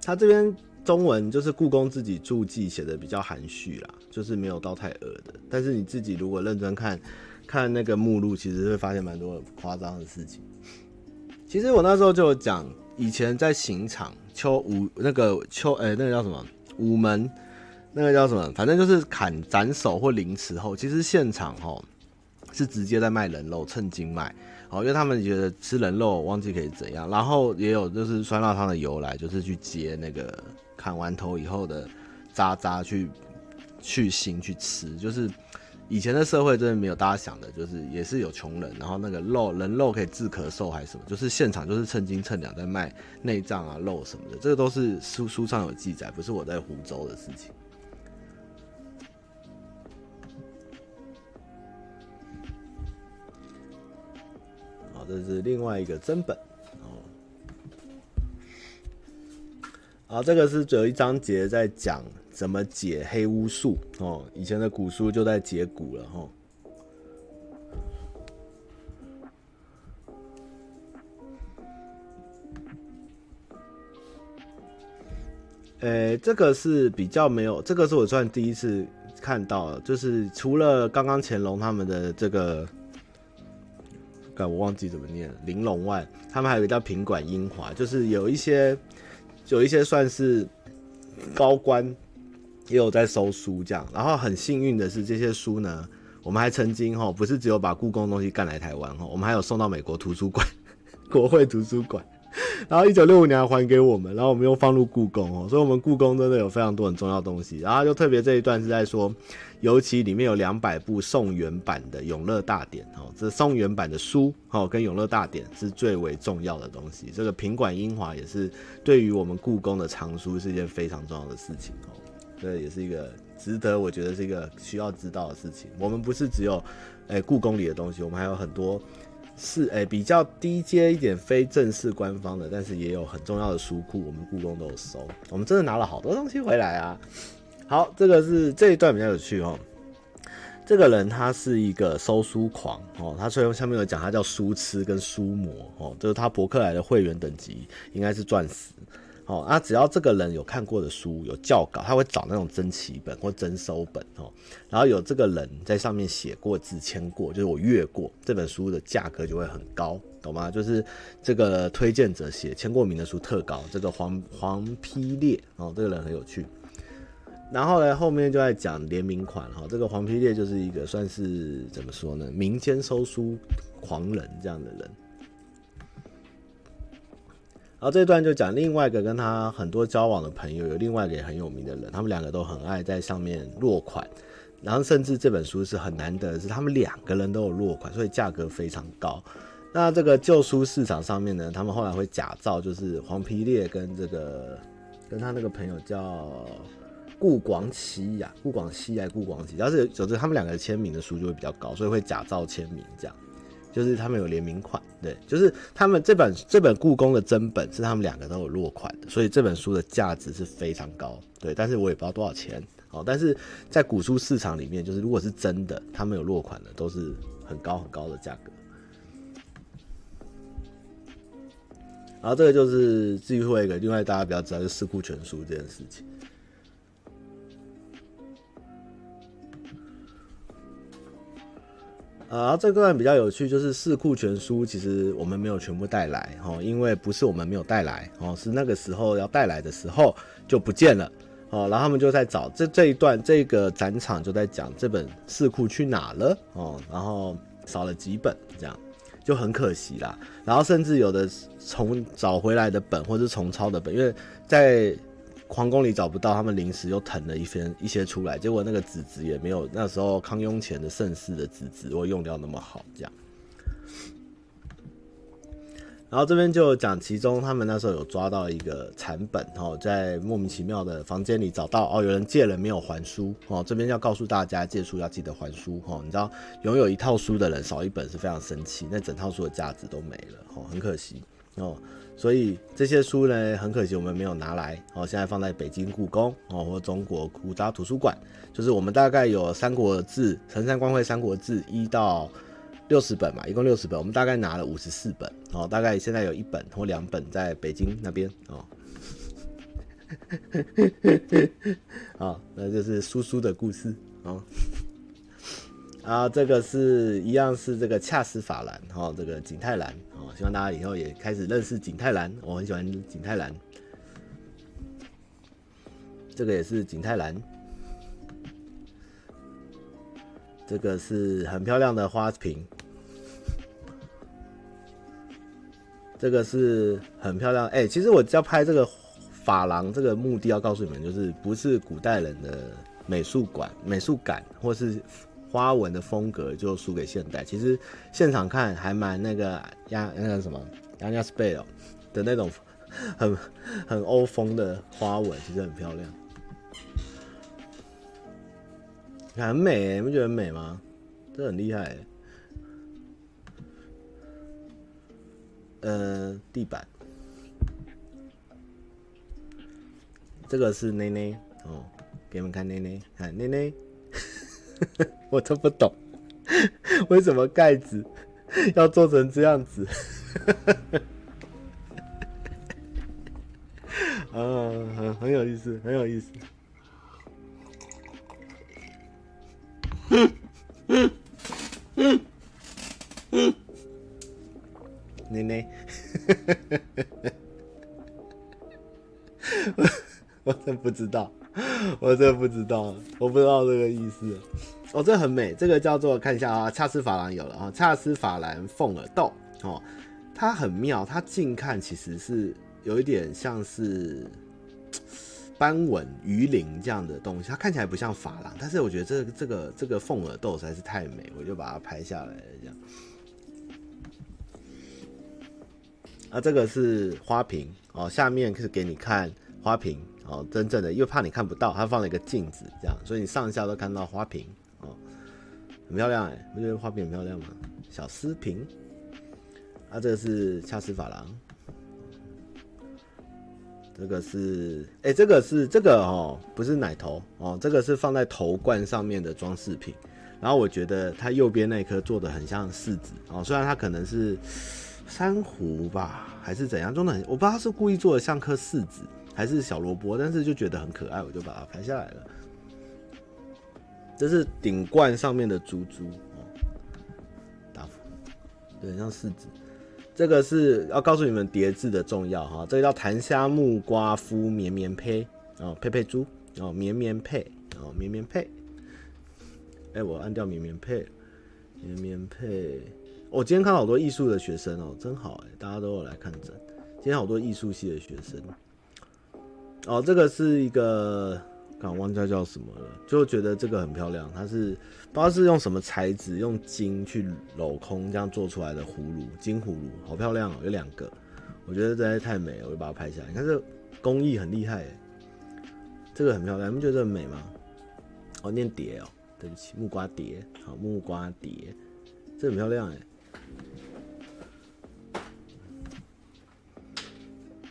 S1: 他这边中文就是故宫自己注记写的比较含蓄啦，就是没有到太恶的。但是你自己如果认真看，看那个目录，其实会发现蛮多夸张的事情。其实我那时候就有讲，以前在刑场。秋午那个秋哎、那个叫什么？午门，那个叫什么？反正就是砍斩首或凌迟后，其实现场哈是直接在卖人肉，称斤卖。哦，因为他们觉得吃人肉忘记可以怎样，然后也有就是酸辣汤的由来，就是去接那个砍完头以后的渣渣去去腥去吃，就是。以前的社会真的没有大家想的，就是也是有穷人，然后那个肉人肉可以治咳嗽还是什么，就是现场就是称斤称两在卖内脏啊肉什么的，这个都是书书上有记载，不是我在胡诌的事情。好，这是另外一个真本哦。好，这个是有一章节在讲。怎么解黑巫术？哦，以前的古书就在解蛊了哈。呃、这个是比较没有，这个是我算第一次看到的，就是除了刚刚乾隆他们的这个，我忘记怎么念，玲珑外，他们还有一个叫品管英华，就是有一些有一些算是高官。也有在收书这样，然后很幸运的是，这些书呢，我们还曾经哈，不是只有把故宫东西干来台湾哈，我们还有送到美国图书馆，国会图书馆，然后一九六五年还给我们，然后我们又放入故宫哦，所以我们故宫真的有非常多很重要的东西，然后就特别这一段是在说，尤其里面有两百部宋元版的《永乐大典》哦，这宋元版的书哦，跟《永乐大典》是最为重要的东西，这个品管英华也是对于我们故宫的藏书是一件非常重要的事情哦。这也是一个值得，我觉得是一个需要知道的事情。我们不是只有，哎，故宫里的东西，我们还有很多是哎比较低阶一点、非正式官方的，但是也有很重要的书库，我们故宫都有收。我们真的拿了好多东西回来啊！好，这个是这一段比较有趣哦。这个人他是一个收书狂哦，他虽然下面有讲他叫书痴跟书魔哦，就是他博客来的会员等级应该是钻石哦。啊，只要这个人有看过的书有校稿，他会找那种珍奇本或征收本哦，然后有这个人在上面写过字签过，就是我阅过这本书的价格就会很高，懂吗？就是这个推荐者写签过名的书特高，这个黄黄丕烈哦，这个人很有趣。然后呢，后面就在讲联名款哈，这个黄丕烈就是一个算是怎么说呢，民间收书狂人这样的人。然后这段就讲另外一个跟他很多交往的朋友，有另外一个也很有名的人，他们两个都很爱在上面落款，然后甚至这本书是很难得是他们两个人都有落款，所以价格非常高。那这个旧书市场上面呢，他们后来会假造，就是黄皮烈跟这个跟他那个朋友叫。顾广起呀，顾广西还是顾广起？要是有这他们两个签名的书就会比较高，所以会假造签名，这样就是他们有联名款，对，就是他们这本这本故宫的真本是他们两个都有落款的，所以这本书的价值是非常高，对，但是我也不知道多少钱，哦，但是在古书市场里面，就是如果是真的，他们有落款的都是很高很高的价格。然后这个就是最后一个，另外大家比较知道就四库全书这件事情。啊，这段比较有趣，就是四库全书，其实我们没有全部带来哦，因为不是我们没有带来哦，是那个时候要带来的时候就不见了哦，然后他们就在找这这一段，这个展场就在讲这本四库去哪了哦，然后少了几本，这样就很可惜啦。然后甚至有的重找回来的本，或是重抄的本，因为在。皇宫里找不到，他们临时又腾了一些一些出来，结果那个纸质也没有那时候康雍乾的盛世的纸质会用掉那么好，这样。然后这边就讲其中他们那时候有抓到一个残本哦，在莫名其妙的房间里找到哦，有人借了没有还书哦，这边要告诉大家借书要记得还书哦，你知道拥有一套书的人少一本是非常生气，那整套书的价值都没了哦，很可惜哦。所以这些书呢，很可惜我们没有拿来哦。现在放在北京故宫哦，或中国国家图书馆，就是我们大概有《三国志》陈三官会《三国志》一到六十本嘛，一共六十本，我们大概拿了五十四本哦。大概现在有一本或两本在北京那边哦。好，那就是叔叔的故事哦。啊，这个是一样是这个恰斯法兰哈，这个景泰蓝希望大家以后也开始认识景泰蓝，我很喜欢景泰蓝。这个也是景泰蓝，这个是很漂亮的花瓶，这个是很漂亮。哎、其实我要拍这个珐琅，这个目的要告诉你们，就是不是古代人的美术馆、美术感，或是。花纹的风格就输给现代，其实现场看还蛮那个亚那个什么亚亚斯贝尔的那种很很欧风的花纹，其实很漂亮，很美，你不觉得很美吗？这很厉害。呃，地板，这个是内内哦，给你们看内内，看内内。我都不懂，为什么盖子 要做成这样子？啊，很很有意思，很有意思。不知道。我真不知道，我不知道这个意思。哦，这很美，这个叫做看一下啊，恰斯法兰有了啊，恰斯法兰凤耳豆哦，它很妙，它近看其实是有一点像是斑纹鱼鳞这样的东西，它看起来不像珐琅，但是我觉得这个这个这个凤耳豆实在是太美，我就把它拍下来了这样。啊，这个是花瓶哦，下面是给你看花瓶。哦，真正的，因为怕你看不到，它放了一个镜子，这样，所以你上下都看到花瓶哦，很漂亮哎，不觉得花瓶很漂亮吗？小丝瓶，啊，这个是恰斯珐琅，这个是，哎、这个是这个哦，不是奶头哦，这个是放在头冠上面的装饰品。然后我觉得它右边那颗做的很像柿子哦，虽然它可能是珊瑚吧，还是怎样，真的很，我不知道是故意做的像颗柿子，还是小萝卜，但是就觉得很可爱，我就把它拍下来了。这是顶冠上面的珠珠哦，大福，有点像柿子。这个是要告诉你们叠字的重要哈，这个叫檀香木瓜敷绵绵胚哦，佩佩猪哦，绵绵配哦，绵绵配。哎、我按掉绵绵配，绵绵配。我、今天看好多艺术的学生哦，真好哎，大家都有来看诊。今天好多艺术系的学生。哦，这个是一个，刚忘记叫什么了，就觉得这个很漂亮。它是不知道是用什么材质，用金去镂空这样做出来的葫芦，金葫芦，好漂亮哦，有两个。我觉得实在太美了，我就把它拍下来。你看这工艺很厉害，这个很漂亮，你们觉得这很美吗？哦，念蝶哦。对不起，木瓜蝶，好，木瓜蝶，这很漂亮哎。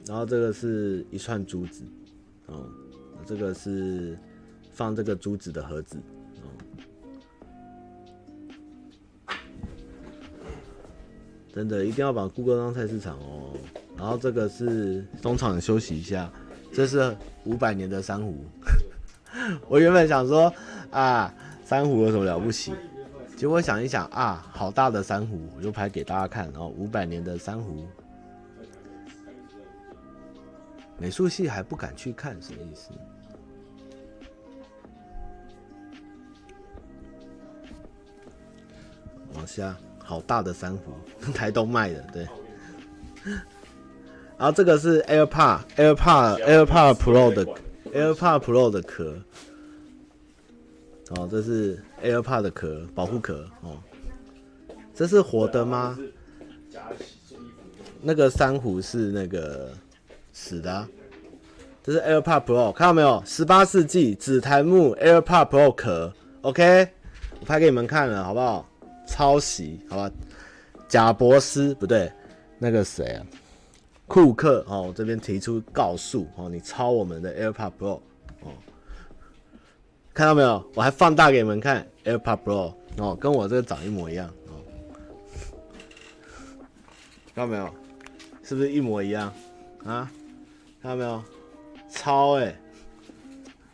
S1: 然后这个是一串珠子，哦，这个是放这个珠子的盒子，哦，真的一定要把故宫当菜市场哦。然后这个是中场休息一下，这是五百年的珊瑚。我原本想说啊。珊瑚有什么了不起？结果想一想啊，好大的珊瑚，我就拍给大家看。然后五百年的珊瑚，美术系还不敢去看，什么意思？往下，好大的珊瑚，台东卖的，对。然后这个是 AirPod AirPod AirPod Pro 的 AirPod Pro 的壳。哦，这是 AirPod 的壳，保护壳哦。这是活的吗？那个珊瑚是那个死的。这是 AirPod Pro，看到没有？十八世纪紫檀木 AirPod Pro 壳，OK，我拍给你们看了，好不好？抄袭，好吧？贾伯斯不对，那个谁啊？库克哦，我这边提出告诉哦，你抄我们的 AirPod Pro 哦。看到没有？我还放大给你们看，AirPod Pro 哦，跟我这个长一模一样哦。看到没有？是不是一模一样啊？看到没有？超哎、欸，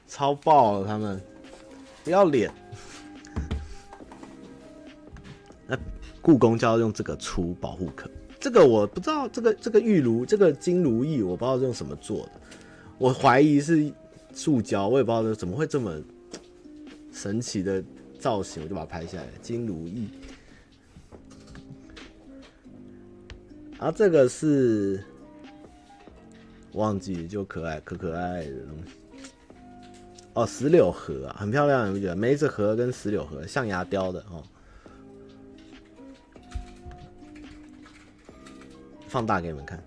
S1: 超爆了他们，不要脸。那故宫就要用这个出保护壳，这个我不知道，这个这个玉如这个金如意，我不知道是用什么做的，我怀疑是塑胶，我也不知道怎么会这么。神奇的造型，我就把它拍下来。金如意，然后这个是忘记就可爱可可爱爱的东西。哦，石榴盒啊，很漂亮，你不觉得？梅子盒跟石榴盒，象牙雕的哦。放大给你们看。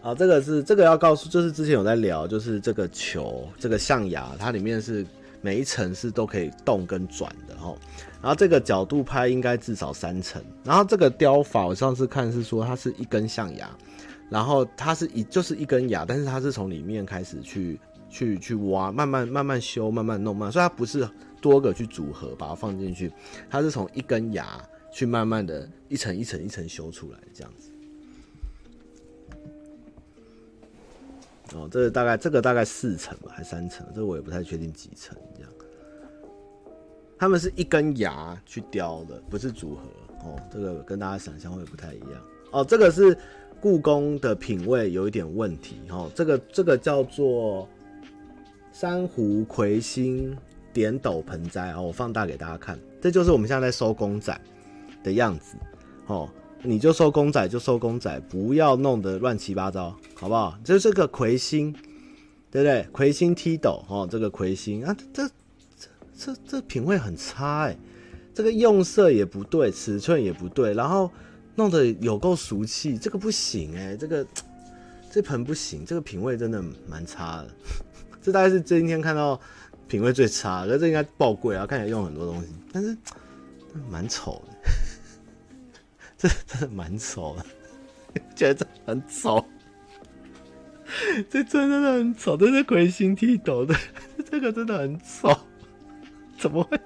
S1: 啊，这个是这个要告诉，就是之前有在聊，就是这个球，这个象牙，它里面是每一层是都可以动跟转的哈。然后这个角度拍应该至少三层。然后这个雕法，我上次看是说它是一根象牙，然后它是一就是一根牙，但是它是从里面开始去去去挖，慢慢慢慢修，慢慢弄慢。所以它不是多个去组合把它放进去，它是从一根牙去慢慢的一层一层一层修出来这样子。哦，这个大概这个大概四层吧，还三层，这我也不太确定几层这样。他们是一根牙去雕的，不是组合哦。这个跟大家想象会不太一样哦。这个是故宫的品味有一点问题哦。这个这个叫做珊瑚魁星点斗盆栽哦，我放大给大家看，这就是我们现在在收公仔的样子哦。你就收公仔就收公仔，不要弄得乱七八糟，好不好？这是个魁星，对不对？魁星踢斗哦，这个魁星啊，这这这这品味很差哎，这个用色也不对，尺寸也不对，然后弄得有够俗气，这个不行哎，这个这盆不行，这个品味真的蛮差的。这大概是今天看到品味最差的，这应该爆贵啊，看起来用很多东西，但是蛮丑的。这真的蛮丑的，觉得这很丑。这真的很丑，这是魁星踢斗的，这个真的很丑，怎么会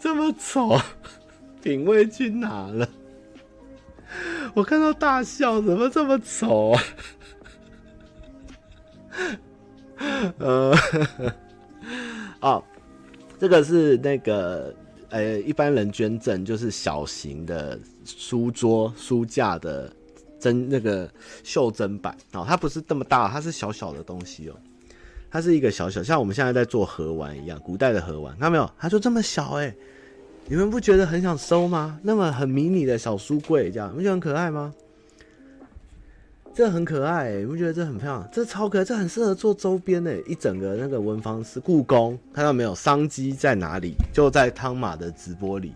S1: 这么丑？品味去哪了？我看到大笑，怎么这么丑啊？呃，哦，这个是那个呃，一般人捐赠，就是小型的书桌、书架的。真那个袖珍版哦，它不是这么大，它是小小的东西哦，它是一个小小，像我们现在在做盒玩一样，古代的盒玩，看到没有？它就这么小哎，你们不觉得很想收吗？那么很迷你的小书柜，这样不就很可爱吗？这很可爱，你不觉得这很漂亮？这超可爱，这很适合做周边哎，一整个那个文房四故宫，看到没有？商机在哪里？就在汤马的直播里，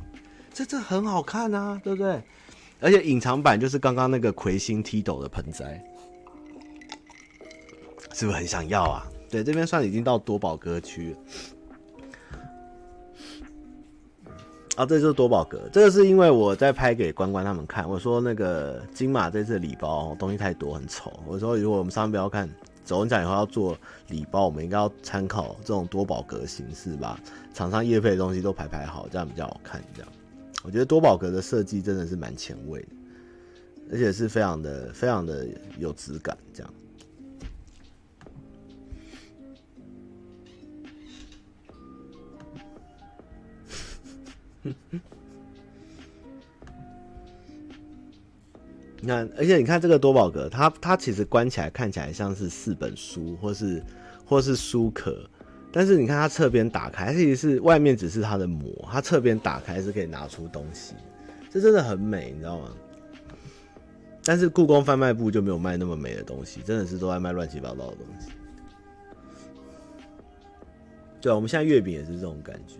S1: 这这很好看啊，对不对？而且隐藏版就是刚刚那个魁星踢斗的盆栽，是不是很想要啊？对，这边算已经到多宝格区。啊，这就是多宝格，这个是因为我在拍给关关他们看，我说那个金马这次礼包东西太多，很丑。我说如果我们商标看走钟奖以后要做礼包，我们应该要参考这种多宝格形式吧，厂商业配的东西都排排好，这样比较好看，这样。我觉得多宝格的设计真的是蛮前卫的，而且是非常的、非常的有质感。这样，你看，而且你看这个多宝格，它它其实关起来看起来像是四本书，或是或是书壳。但是你看它侧边打开，它其实是外面只是它的膜，它侧边打开是可以拿出东西，这真的很美，你知道吗？但是故宫贩卖部就没有卖那么美的东西，真的是都在卖乱七八糟的东西。对啊，我们现在月饼也是这种感觉。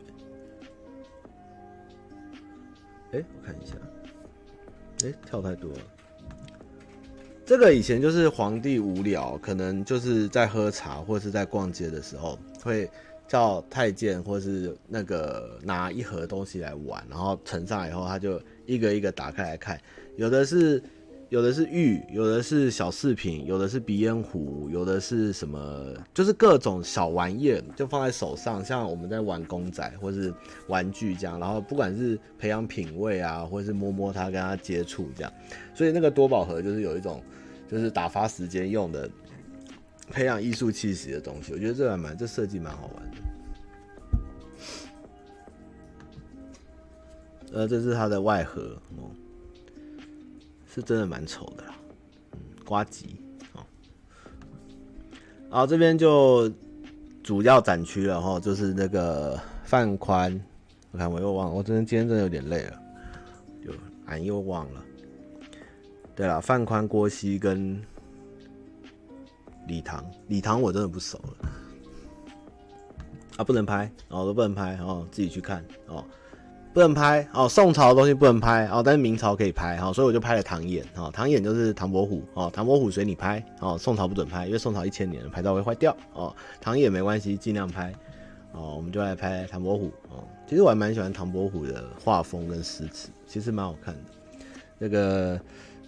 S1: 哎，我看一下，哎，跳太多了。这个以前就是皇帝无聊，可能就是在喝茶或是在逛街的时候。会叫太监，或是那个拿一盒东西来玩，然后盛上来以后，他就一个一个打开来看。有的是，有的是玉，有的是小饰品，有的是鼻烟壶，有的是什么，就是各种小玩意，就放在手上，像我们在玩公仔或是玩具这样。然后不管是培养品味啊，或是摸摸它，跟它接触这样。所以那个多宝盒就是有一种，就是打发时间用的。培养艺术气息的东西，我觉得这还蛮，这设计蛮好玩的。呃，这是它的外盒哦，是真的蛮丑的啦，嗯，瓜吉哦。然后这边就主要展区了哈，就是那个范宽，我看我又忘了，我真的今天真的有点累了，就俺又忘了。对了，范宽、郭熙跟。李唐，李唐我真的不熟了啊，不能拍哦，都不能拍哦，自己去看哦，不能拍哦，宋朝的东西不能拍哦，但是明朝可以拍哦，所以我就拍了唐偃哦，唐偃就是唐伯虎哦，唐伯虎随你拍哦，宋朝不准拍，因为宋朝一千年了，拍照会坏掉哦，唐偃没关系，尽量拍哦，我们就来拍唐伯虎哦，其实我还蛮喜欢唐伯虎的画风跟诗词，其实蛮好看的，这个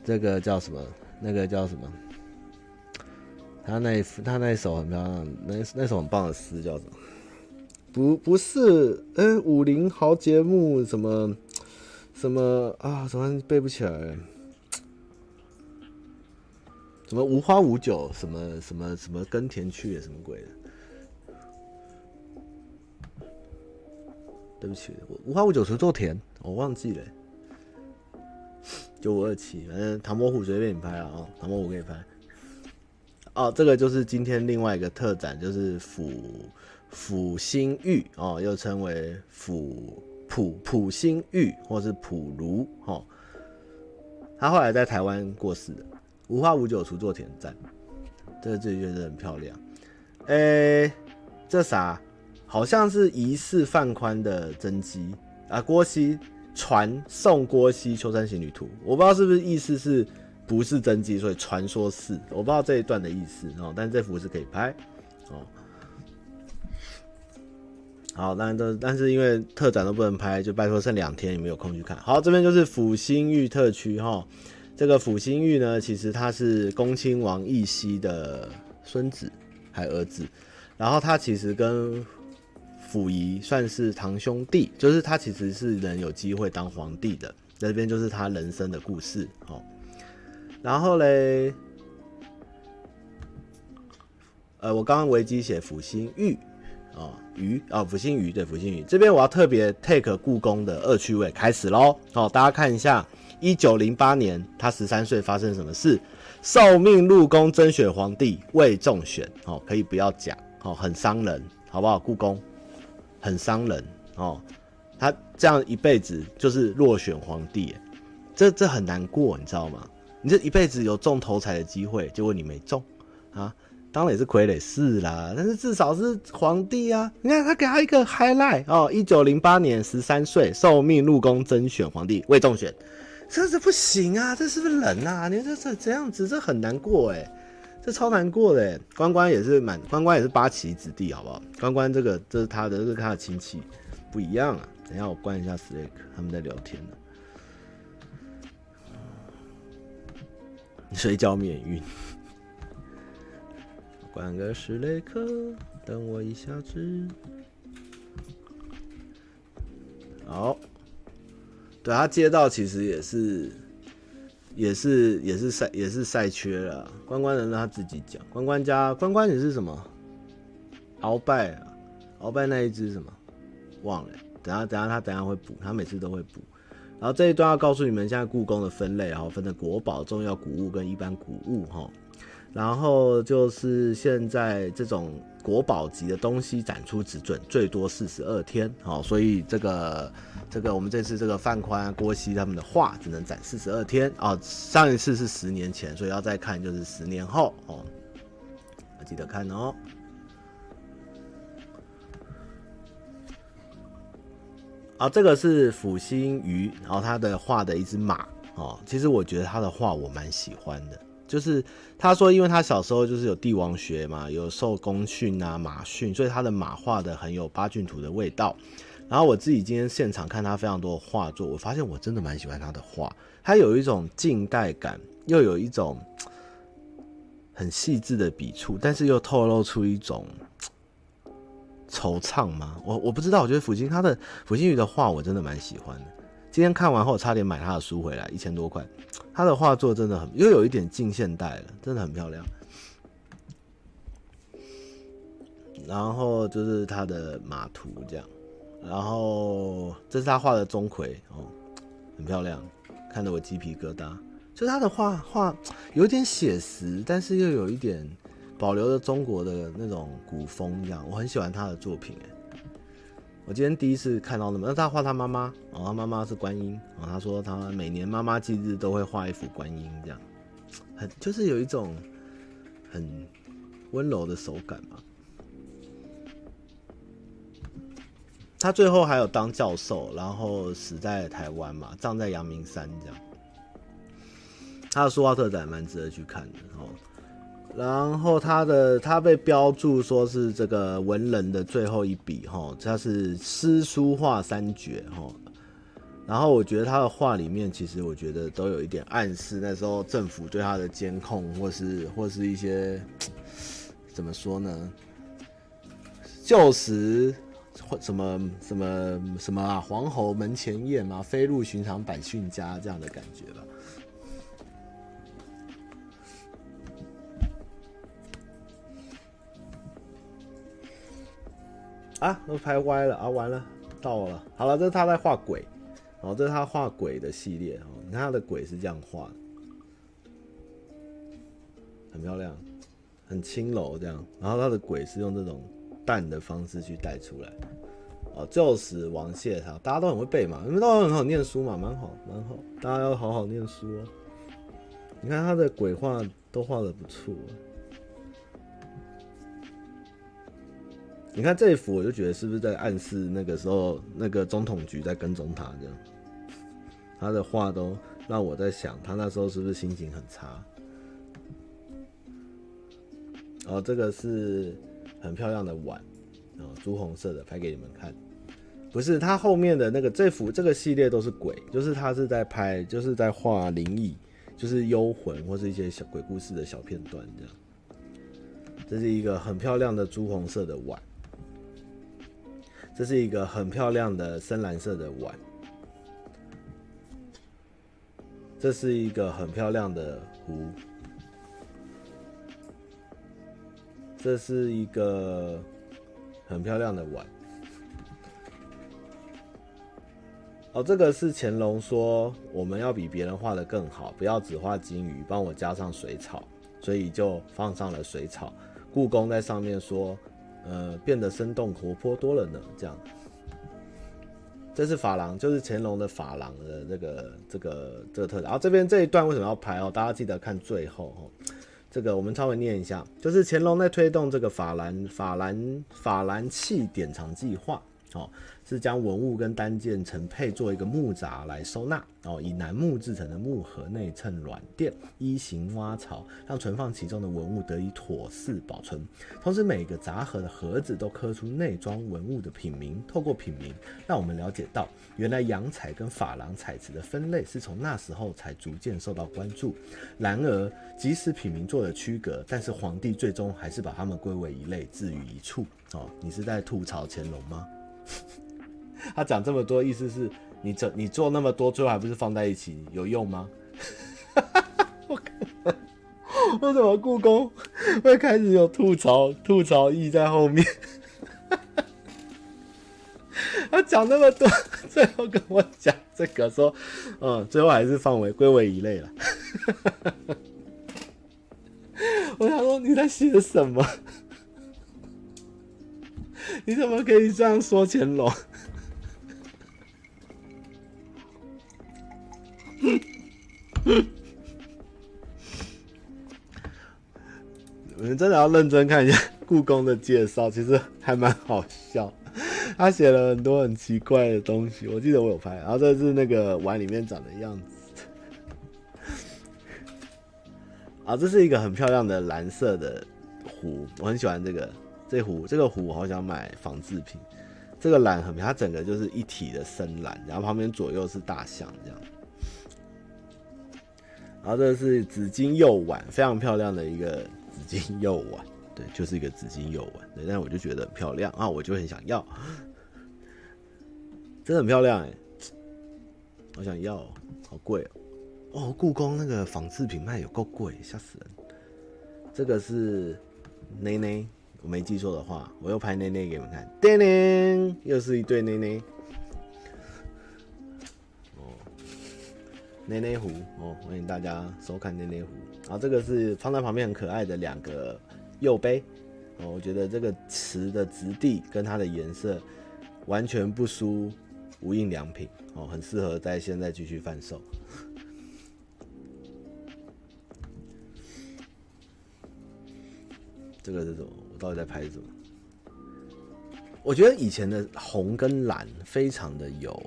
S1: 这个叫什么？那个叫什么？他那一他那一首很漂亮，那那首很棒的诗叫什么？不不是，哎、欸，武林豪杰墓什么什么啊？怎么背不起来？什么无花无酒？什么什么什么耕田去？什么鬼的？对不起，无花无酒锄作田，我忘记了。九五二七，反正唐伯虎随便你拍啊，唐伯虎给你拍。哦，这个就是今天另外一个特展，就是溥溥兴昱哦，又称为溥溥溥兴昱，或是溥儒哦。他后来在台湾过世的，无花无酒锄作田赞，这个字觉得很漂亮。诶，这啥？好像是疑似范宽的真迹啊。郭熙传送郭熙《秋山行旅图》，我不知道是不是意思是。不是真迹，所以传说是，我不知道这一段的意思哦。但是这幅是可以拍哦。好，但是但是因为特展都不能拍，就拜托剩两天，也没有空去看。好，这边就是抚心玉特区哈。这个抚心玉呢，其实他是恭亲王奕訢的孙子还儿子，然后他其实跟溥仪算是堂兄弟，就是他其实是能有机会当皇帝的。这边就是他人生的故事，哦。然后嘞，呃，我刚刚维基写抚心玉。哦，鱼哦，福星鱼对，福星鱼这边我要特别 take 故宫的恶趣味开始喽。好，大家看一下，一九零八年他十三岁发生什么事？受命入宫甄选皇帝未中选，哦，可以不要讲，哦，很伤人，好不好？故宫很伤人哦，他这样一辈子就是落选皇帝，这这很难过，你知道吗？你这一辈子有中头彩的机会，结果你没中啊。当然也是傀儡是啦，但是至少是皇帝啊！你看他给他一个 highlight 哦，一九零八年十三岁受命入宫甄选皇帝未中选，这是不行啊！这是不是人啊？你这这这样子，这很难过哎，这超难过的。关关也是满，关关也是八旗子弟，好不好？关关这个这是他的，这是他的亲戚，不一样啊！等一下我关一下 Slack，他们在聊天呢。睡觉免运。关个史雷克，等我一下子。好，对他街道其实也是，也是也是赛也是赛缺了。关关人让他自己讲。关关家关关你是什么？鳌拜啊，鳌拜那一只什么？忘了。等下等下他等下会补，他每次都会补。然后这一段要告诉你们，现在故宫的分类，然后分的国宝、重要古物跟一般古物，哈。然后就是现在这种国宝级的东西展出只准最多四十二天，好，所以这个这个我们这次这个范宽、郭熙他们的画只能展四十二天啊。上一次是十年前，所以要再看就是十年后哦，记得看哦。啊，这个是抚心鱼，然后他的画的一只马哦，其实我觉得他的画我蛮喜欢的。就是他说，因为他小时候就是有帝王学嘛，有受宫训啊、马训，所以他的马画的很有八骏图的味道。然后我自己今天现场看他非常多的画作，我发现我真的蛮喜欢他的画。他有一种近代感，又有一种很细致的笔触，但是又透露出一种惆怅吗？我我不知道，我觉得福星他的福星鱼的画我真的蛮喜欢的。今天看完后，差点买他的书回来，一千多块。他的画作真的很，又有一点近现代了，真的很漂亮。然后就是他的马图这样，然后这是他画的钟馗哦，很漂亮，看得我鸡皮疙瘩。就他的画画有点写实，但是又有一点保留了中国的那种古风一样，我很喜欢他的作品哎。我今天第一次看到那么，那他画他妈妈，哦，他妈妈是观音，哦，他说他每年妈妈忌日都会画一幅观音，这样，很就是有一种很温柔的手感嘛。他最后还有当教授，然后死在台湾嘛，葬在阳明山这样。他的书画特展蛮值得去看的哦。然后他的他被标注说是这个文人的最后一笔哈，他是诗书画三绝哈。然后我觉得他的画里面，其实我觉得都有一点暗示，那时候政府对他的监控，或是或是一些怎么说呢？旧时或什么什么什么啊，皇侯门前燕嘛，飞入寻常百姓家这样的感觉吧。啊，都拍歪了啊！完了，到了。好了，这是他在画鬼，哦，这是他画鬼的系列哦。你看他的鬼是这样画的，很漂亮，很轻柔这样。然后他的鬼是用这种淡的方式去带出来。哦，旧时王谢他，大家都很会背嘛，你们都很好念书嘛，蛮好，蛮好。大家要好好念书哦。你看他的鬼画都画得不错。你看这一幅，我就觉得是不是在暗示那个时候那个总统局在跟踪他这样？他的画都让我在想，他那时候是不是心情很差？哦，这个是很漂亮的碗，哦，朱红色的，拍给你们看。不是，他后面的那个这幅这个系列都是鬼，就是他是在拍，就是在画灵异，就是幽魂或是一些小鬼故事的小片段这样。这是一个很漂亮的朱红色的碗，这是一个很漂亮的深蓝色的碗，这是一个很漂亮的壶，这是一个很漂亮的碗。哦，这个是乾隆说我们要比别人画得更好，不要只画金鱼，帮我加上水草，所以就放上了水草。故宫在上面说，呃，变得生动活泼多了呢。这样，这是珐琅，就是乾隆的珐琅的这个这个这个特点。然后这边这一段为什么要拍哦？大家记得看最后哦。这个我们稍微念一下，就是乾隆在推动这个珐琅珐琅珐琅器典藏计划。哦，是将文物跟单件成配做一个木闸来收纳哦，以楠木制成的木盒内衬软垫，依形挖槽，让存放其中的文物得以妥适保存。同时，每个闸盒的盒子都刻出内装文物的品名，透过品名，让我们了解到，原来洋彩跟珐琅彩瓷的分类是从那时候才逐渐受到关注。然而，即使品名做了区隔，但是皇帝最终还是把它们归为一类，置于一处。哦，你是在吐槽乾隆吗？他讲这么多，意思是你这你做那么多，最后还不是放在一起，有用吗？我为什么故宫会开始有吐槽吐槽意在后面？他讲那么多，最后跟我讲这个说，嗯，最后还是放为归为一类了。我想说你在写什么？你怎么可以这样说乾隆？你们真的要认真看一下故宫的介绍，其实还蛮好笑。他写了很多很奇怪的东西，我记得我有拍。然后这是那个碗里面长的样子。啊，这是一个很漂亮的蓝色的壶，我很喜欢这个。这壶这个壶我好想买仿制品，这个蓝很，它整个就是一体的深蓝，然后旁边左右是大象这样，然后这是紫金釉碗，非常漂亮的一个紫金釉碗，对，就是一个紫金釉碗，对，但我就觉得很漂亮啊，我就很想要，真的很漂亮哎，好想要，好贵哦，哦，故宫那个仿制品卖有够贵，吓死人，这个是内内。我没记错的话，我又拍内内给你们看，叮铃，又是一对内内。哦，内内壶哦，欢迎大家收看内内壶。然后这个是放在旁边很可爱的两个釉杯哦，我觉得这个瓷的质地跟它的颜色完全不输无印良品哦，很适合在现在继续贩售。这个是什么？到底在拍什么？我觉得以前的红跟蓝非常的有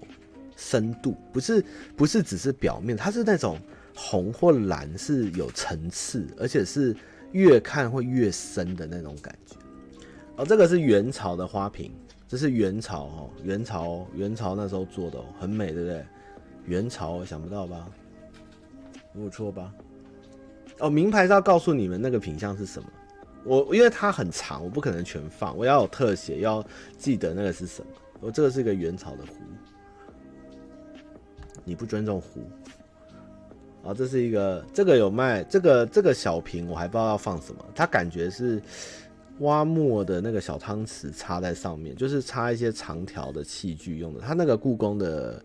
S1: 深度，不是不是只是表面，它是那种红或蓝是有层次，而且是越看会越深的那种感觉。哦，这个是元朝的花瓶，这是元朝哦，元朝元朝那时候做的哦，很美，对不对？元朝想不到吧？不错吧？哦，名牌是要告诉你们那个品相是什么。我因为它很长，我不可能全放，我要有特写，要记得那个是什么。我这个是一个元朝的壶，你不尊重壶。啊，这是一个，这个有卖，这个这个小瓶我还不知道要放什么，它感觉是挖墨的那个小汤匙插在上面，就是插一些长条的器具用的。它那个故宫的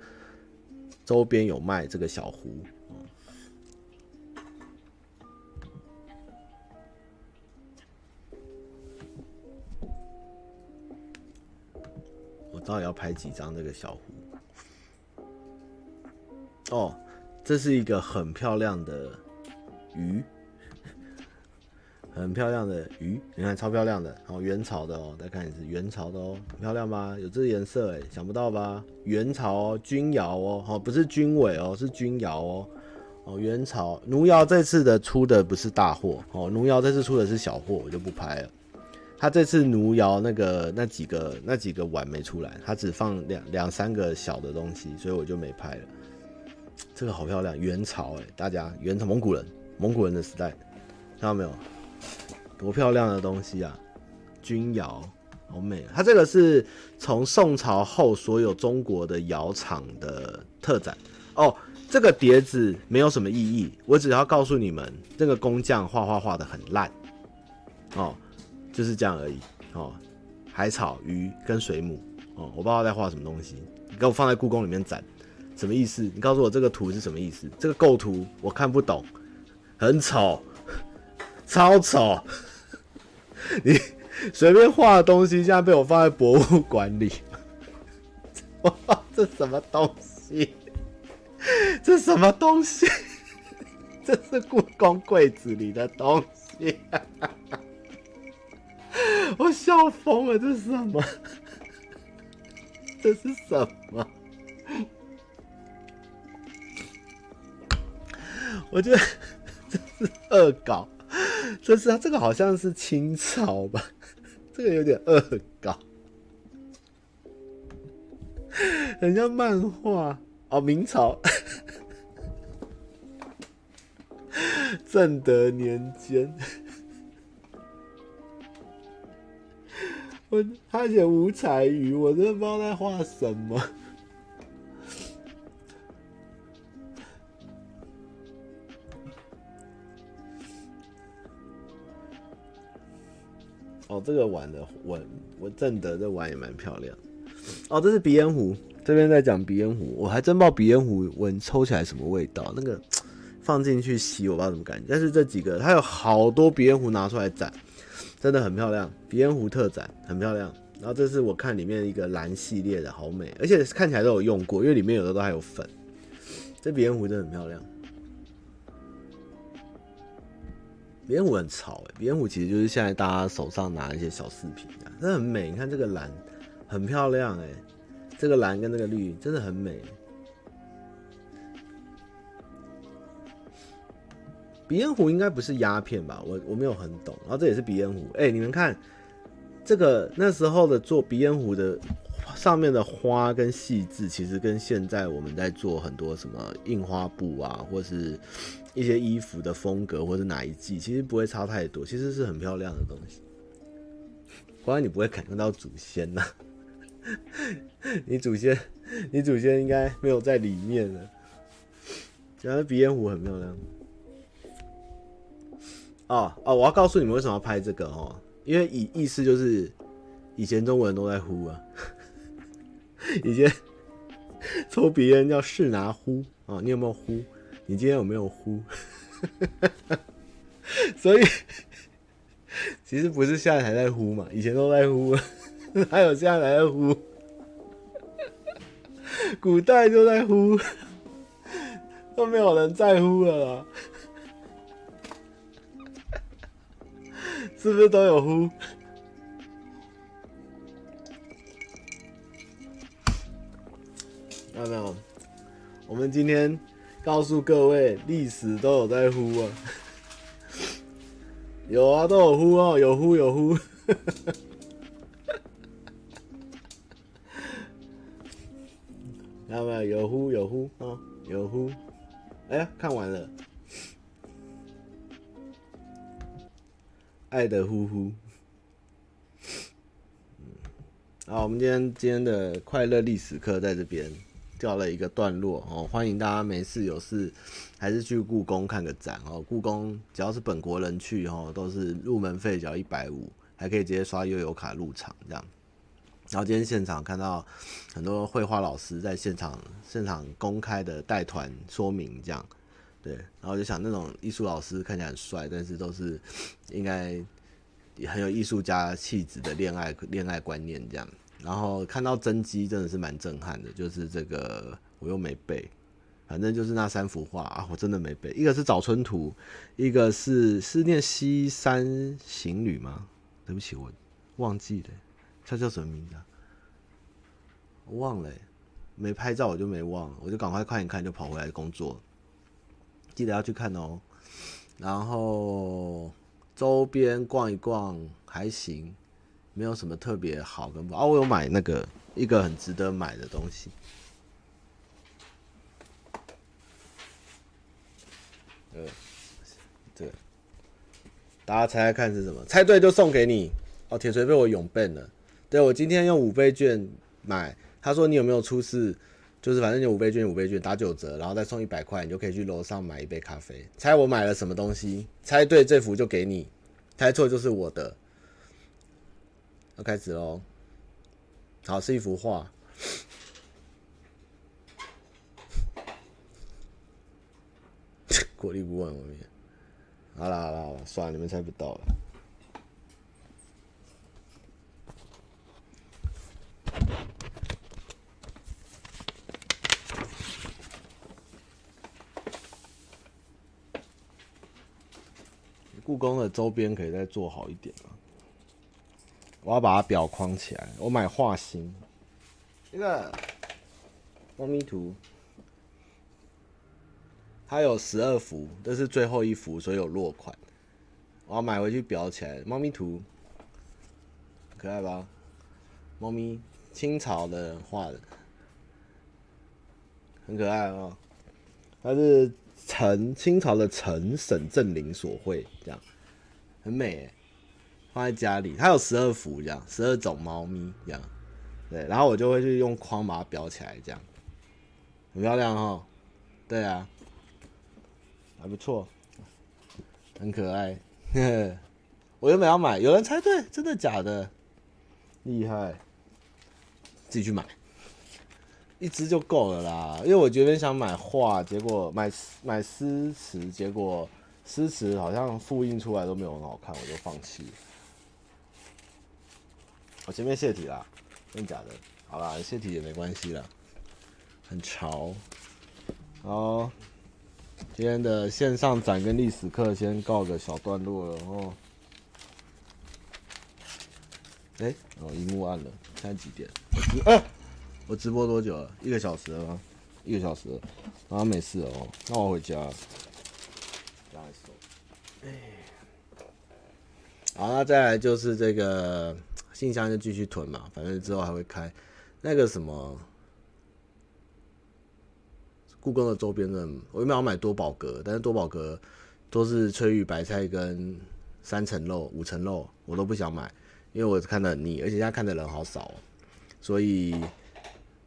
S1: 周边有卖这个小壶。到底要拍几张这个小壶？哦，这是一个很漂亮的鱼，很漂亮的鱼，你看超漂亮的，哦元朝的哦，再看一次元朝的哦，很漂亮吧？有这个颜色哎，想不到吧？元朝哦，钧窑哦，哦不是军委哦，是钧窑哦，哦元朝奴窑这次的出的不是大货哦，奴窑这次出的是小货，我就不拍了。他这次奴窑那个那几个那几个碗没出来，他只放两两三个小的东西，所以我就没拍了。这个好漂亮，元朝哎，大家元朝蒙古人，蒙古人的时代，看到没有？多漂亮的东西啊！钧窑好美，它这个是从宋朝后所有中国的窑厂的特展哦。这个碟子没有什么意义，我只要告诉你们，这个工匠画画画得很烂哦，就是这样而已哦。海草、鱼跟水母哦，我不知道在画什么东西，你给我放在故宫里面展，什么意思？你告诉我这个图是什么意思？这个构图我看不懂，很丑，超丑。你随便画的东西，现在被我放在博物馆里。哇，这什么东西？这什么东西？这是故宫柜子里的东西。我笑疯了，这是什么？这是什么？我觉得这是恶搞。这是啊，这个好像是清朝吧？这个有点恶搞，很像漫画哦。明朝，正德年间，我他写五彩鱼，我真的不知道在画什么。哦，这个碗的碗，我正德这碗也蛮漂亮。哦，这是鼻烟壶，这边在讲鼻烟壶，我还真不知道鼻烟壶闻抽起来什么味道。那个放进去吸，我不知道什么感觉。但是这几个，它有好多鼻烟壶拿出来展，真的很漂亮。鼻烟壶特展很漂亮。然后这是我看里面一个蓝系列的，好美，而且看起来都有用过，因为里面有的都还有粉。这鼻烟壶真的很漂亮。鼻烟壶很潮哎，鼻烟壶其实就是现在大家手上拿一些小饰品啊，真的很美。你看这个蓝，很漂亮哎，这个蓝跟这个绿真的很美。鼻烟壶应该不是鸦片吧？我我没有很懂。然后这也是鼻烟壶，哎，你们看这个那时候的做鼻烟壶的上面的花跟细致，其实跟现在我们在做很多什么印花布啊，或是。一些衣服的风格，或者哪一季，其实不会差太多，其实是很漂亮的东西。不然你不会感觉到祖先呐、你祖先，你祖先应该没有在里面了。然后鼻烟壶很漂亮。哦哦，我要告诉你们为什么要拍这个哦，因为意意思就是以前中国人都在呼啊，以前抽鼻烟叫是拿呼啊，你有没有呼？你今天有没有呼？所以 其实不是现在才在呼嘛，以前都在呼，还有现在才在呼，古代就在呼，都没有人在呼了，是不是都有呼？有没有？我们今天。告诉各位，历史都有在呼啊，有啊，都有呼哦，有呼有呼，看到没有？有呼有呼啊，有呼，哎呀，看完了，爱的呼呼，嗯好，我们今天今天的快乐历史课在这边。掉了一个段落哦，欢迎大家没事有事还是去故宫看个展哦。故宫只要是本国人去哦，都是入门费只要一百五，还可以直接刷悠游卡入场这样。然后今天现场看到很多绘画老师在现场现场公开的带团说明这样，对，然后就想那种艺术老师看起来很帅，但是都是应该很有艺术家气质的恋爱恋爱观念这样。然后看到真迹真的是蛮震撼的，就是这个我又没背，反正就是那三幅画啊，我真的没背。一个是《早春图》，一个是是念《西山行旅》吗？对不起，我忘记了，它叫什么名字啊？忘了，没拍照我就没忘了，我就赶快看一看就跑回来工作。记得要去看哦。然后周边逛一逛还行，没有什么特别好跟不。啊，我有买那个一个很值得买的东西。呃，这个，大家猜猜看是什么？猜对就送给你哦。铁锤被我永笨了。对，我今天用五倍券买，他说你有没有出事？就是反正就五倍券五倍券打九折，然后再送一百块，你就可以去楼上买一杯咖啡。猜我买了什么东西？猜对这幅就给你，猜错就是我的。要开始喽。好，是一幅画。过滤不完，我面。好了好了好了，算了，你们猜不到了。故宫的周边可以再做好一点吗？我要把它裱框起来。我买画心，这个猫咪图。它有十二幅，这是最后一幅，所以有落款。我要买回去裱起来。猫咪图，可爱吧？猫咪，清朝的画的，很可爱哦。它是陈清朝的陈沈振林所绘，这样很美。放在家里，它有十二幅，这样十二种猫咪，这样对。然后我就会去用框把它裱起来，这样很漂亮哦。对啊。还不错，很可爱。呵呵，我原本要买，有人猜对，真的假的？厉害！自己去买，一只就够了啦。因为我觉得想买画，结果买买诗词，结果诗词好像复印出来都没有很好看，我就放弃。我前面泄题啦，真的假的？好啦，泄题也没关系啦，很潮。好。今天的线上展跟历史课先告个小段落了哦。哎、欸，哦，荧幕暗了，现在几点？我直哎、欸，我直播多久了？一个小时了吗？一个小时了，然后没事哦。那我回家了。哎，好，那再来就是这个信箱就继续囤嘛，反正之后还会开那个什么。故宫的周边的，我原本要买多宝格，但是多宝格都是翠玉白菜跟三层肉、五层肉，我都不想买，因为我看得很腻，而且现在看的人好少，所以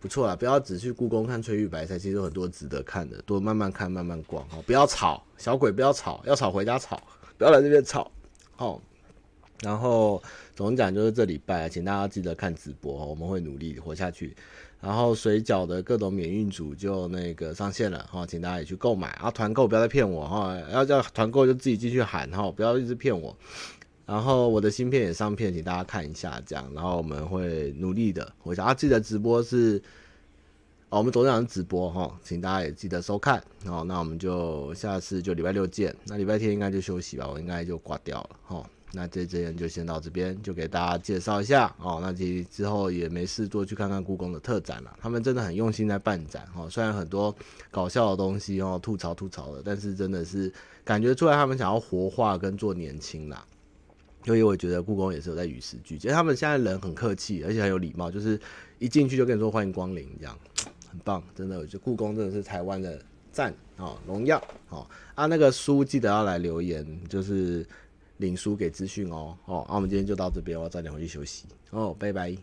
S1: 不错啦，不要只去故宫看翠玉白菜，其实有很多值得看的，多慢慢看，慢慢逛，好，不要吵，小鬼不要吵，要吵回家吵，不要来这边吵，哦，然后总讲就是这礼拜，请大家记得看直播，我们会努力活下去。然后水饺的各种免运组就那个上线了哈，请大家也去购买。啊团购不要再骗我哈，要叫团购就自己继续喊哈，不要一直骗我。然后我的新片也上片，请大家看一下这样。然后我们会努力的。我想要记得直播是，哦，我们昨天晚上直播哈，请大家也记得收看。好，那我们就下次就礼拜六见。那礼拜天应该就休息吧，我应该就挂掉了哈。那这这人就先到这边，就给大家介绍一下哦。那其之后也没事多去看看故宫的特展了，他们真的很用心在办展哦。虽然很多搞笑的东西哦，吐槽吐槽的，但是真的是感觉出来他们想要活化跟做年轻啦。所以我觉得故宫也是有在与时俱进，他们现在人很客气，而且很有礼貌，就是一进去就跟你说欢迎光临这样，很棒，真的。我觉得故宫真的是台湾的赞哦，荣耀哦。啊，那个书记得要来留言，就是。领书给资讯哦，哦，那我们今天就到这边，我要早点回去休息哦，拜拜。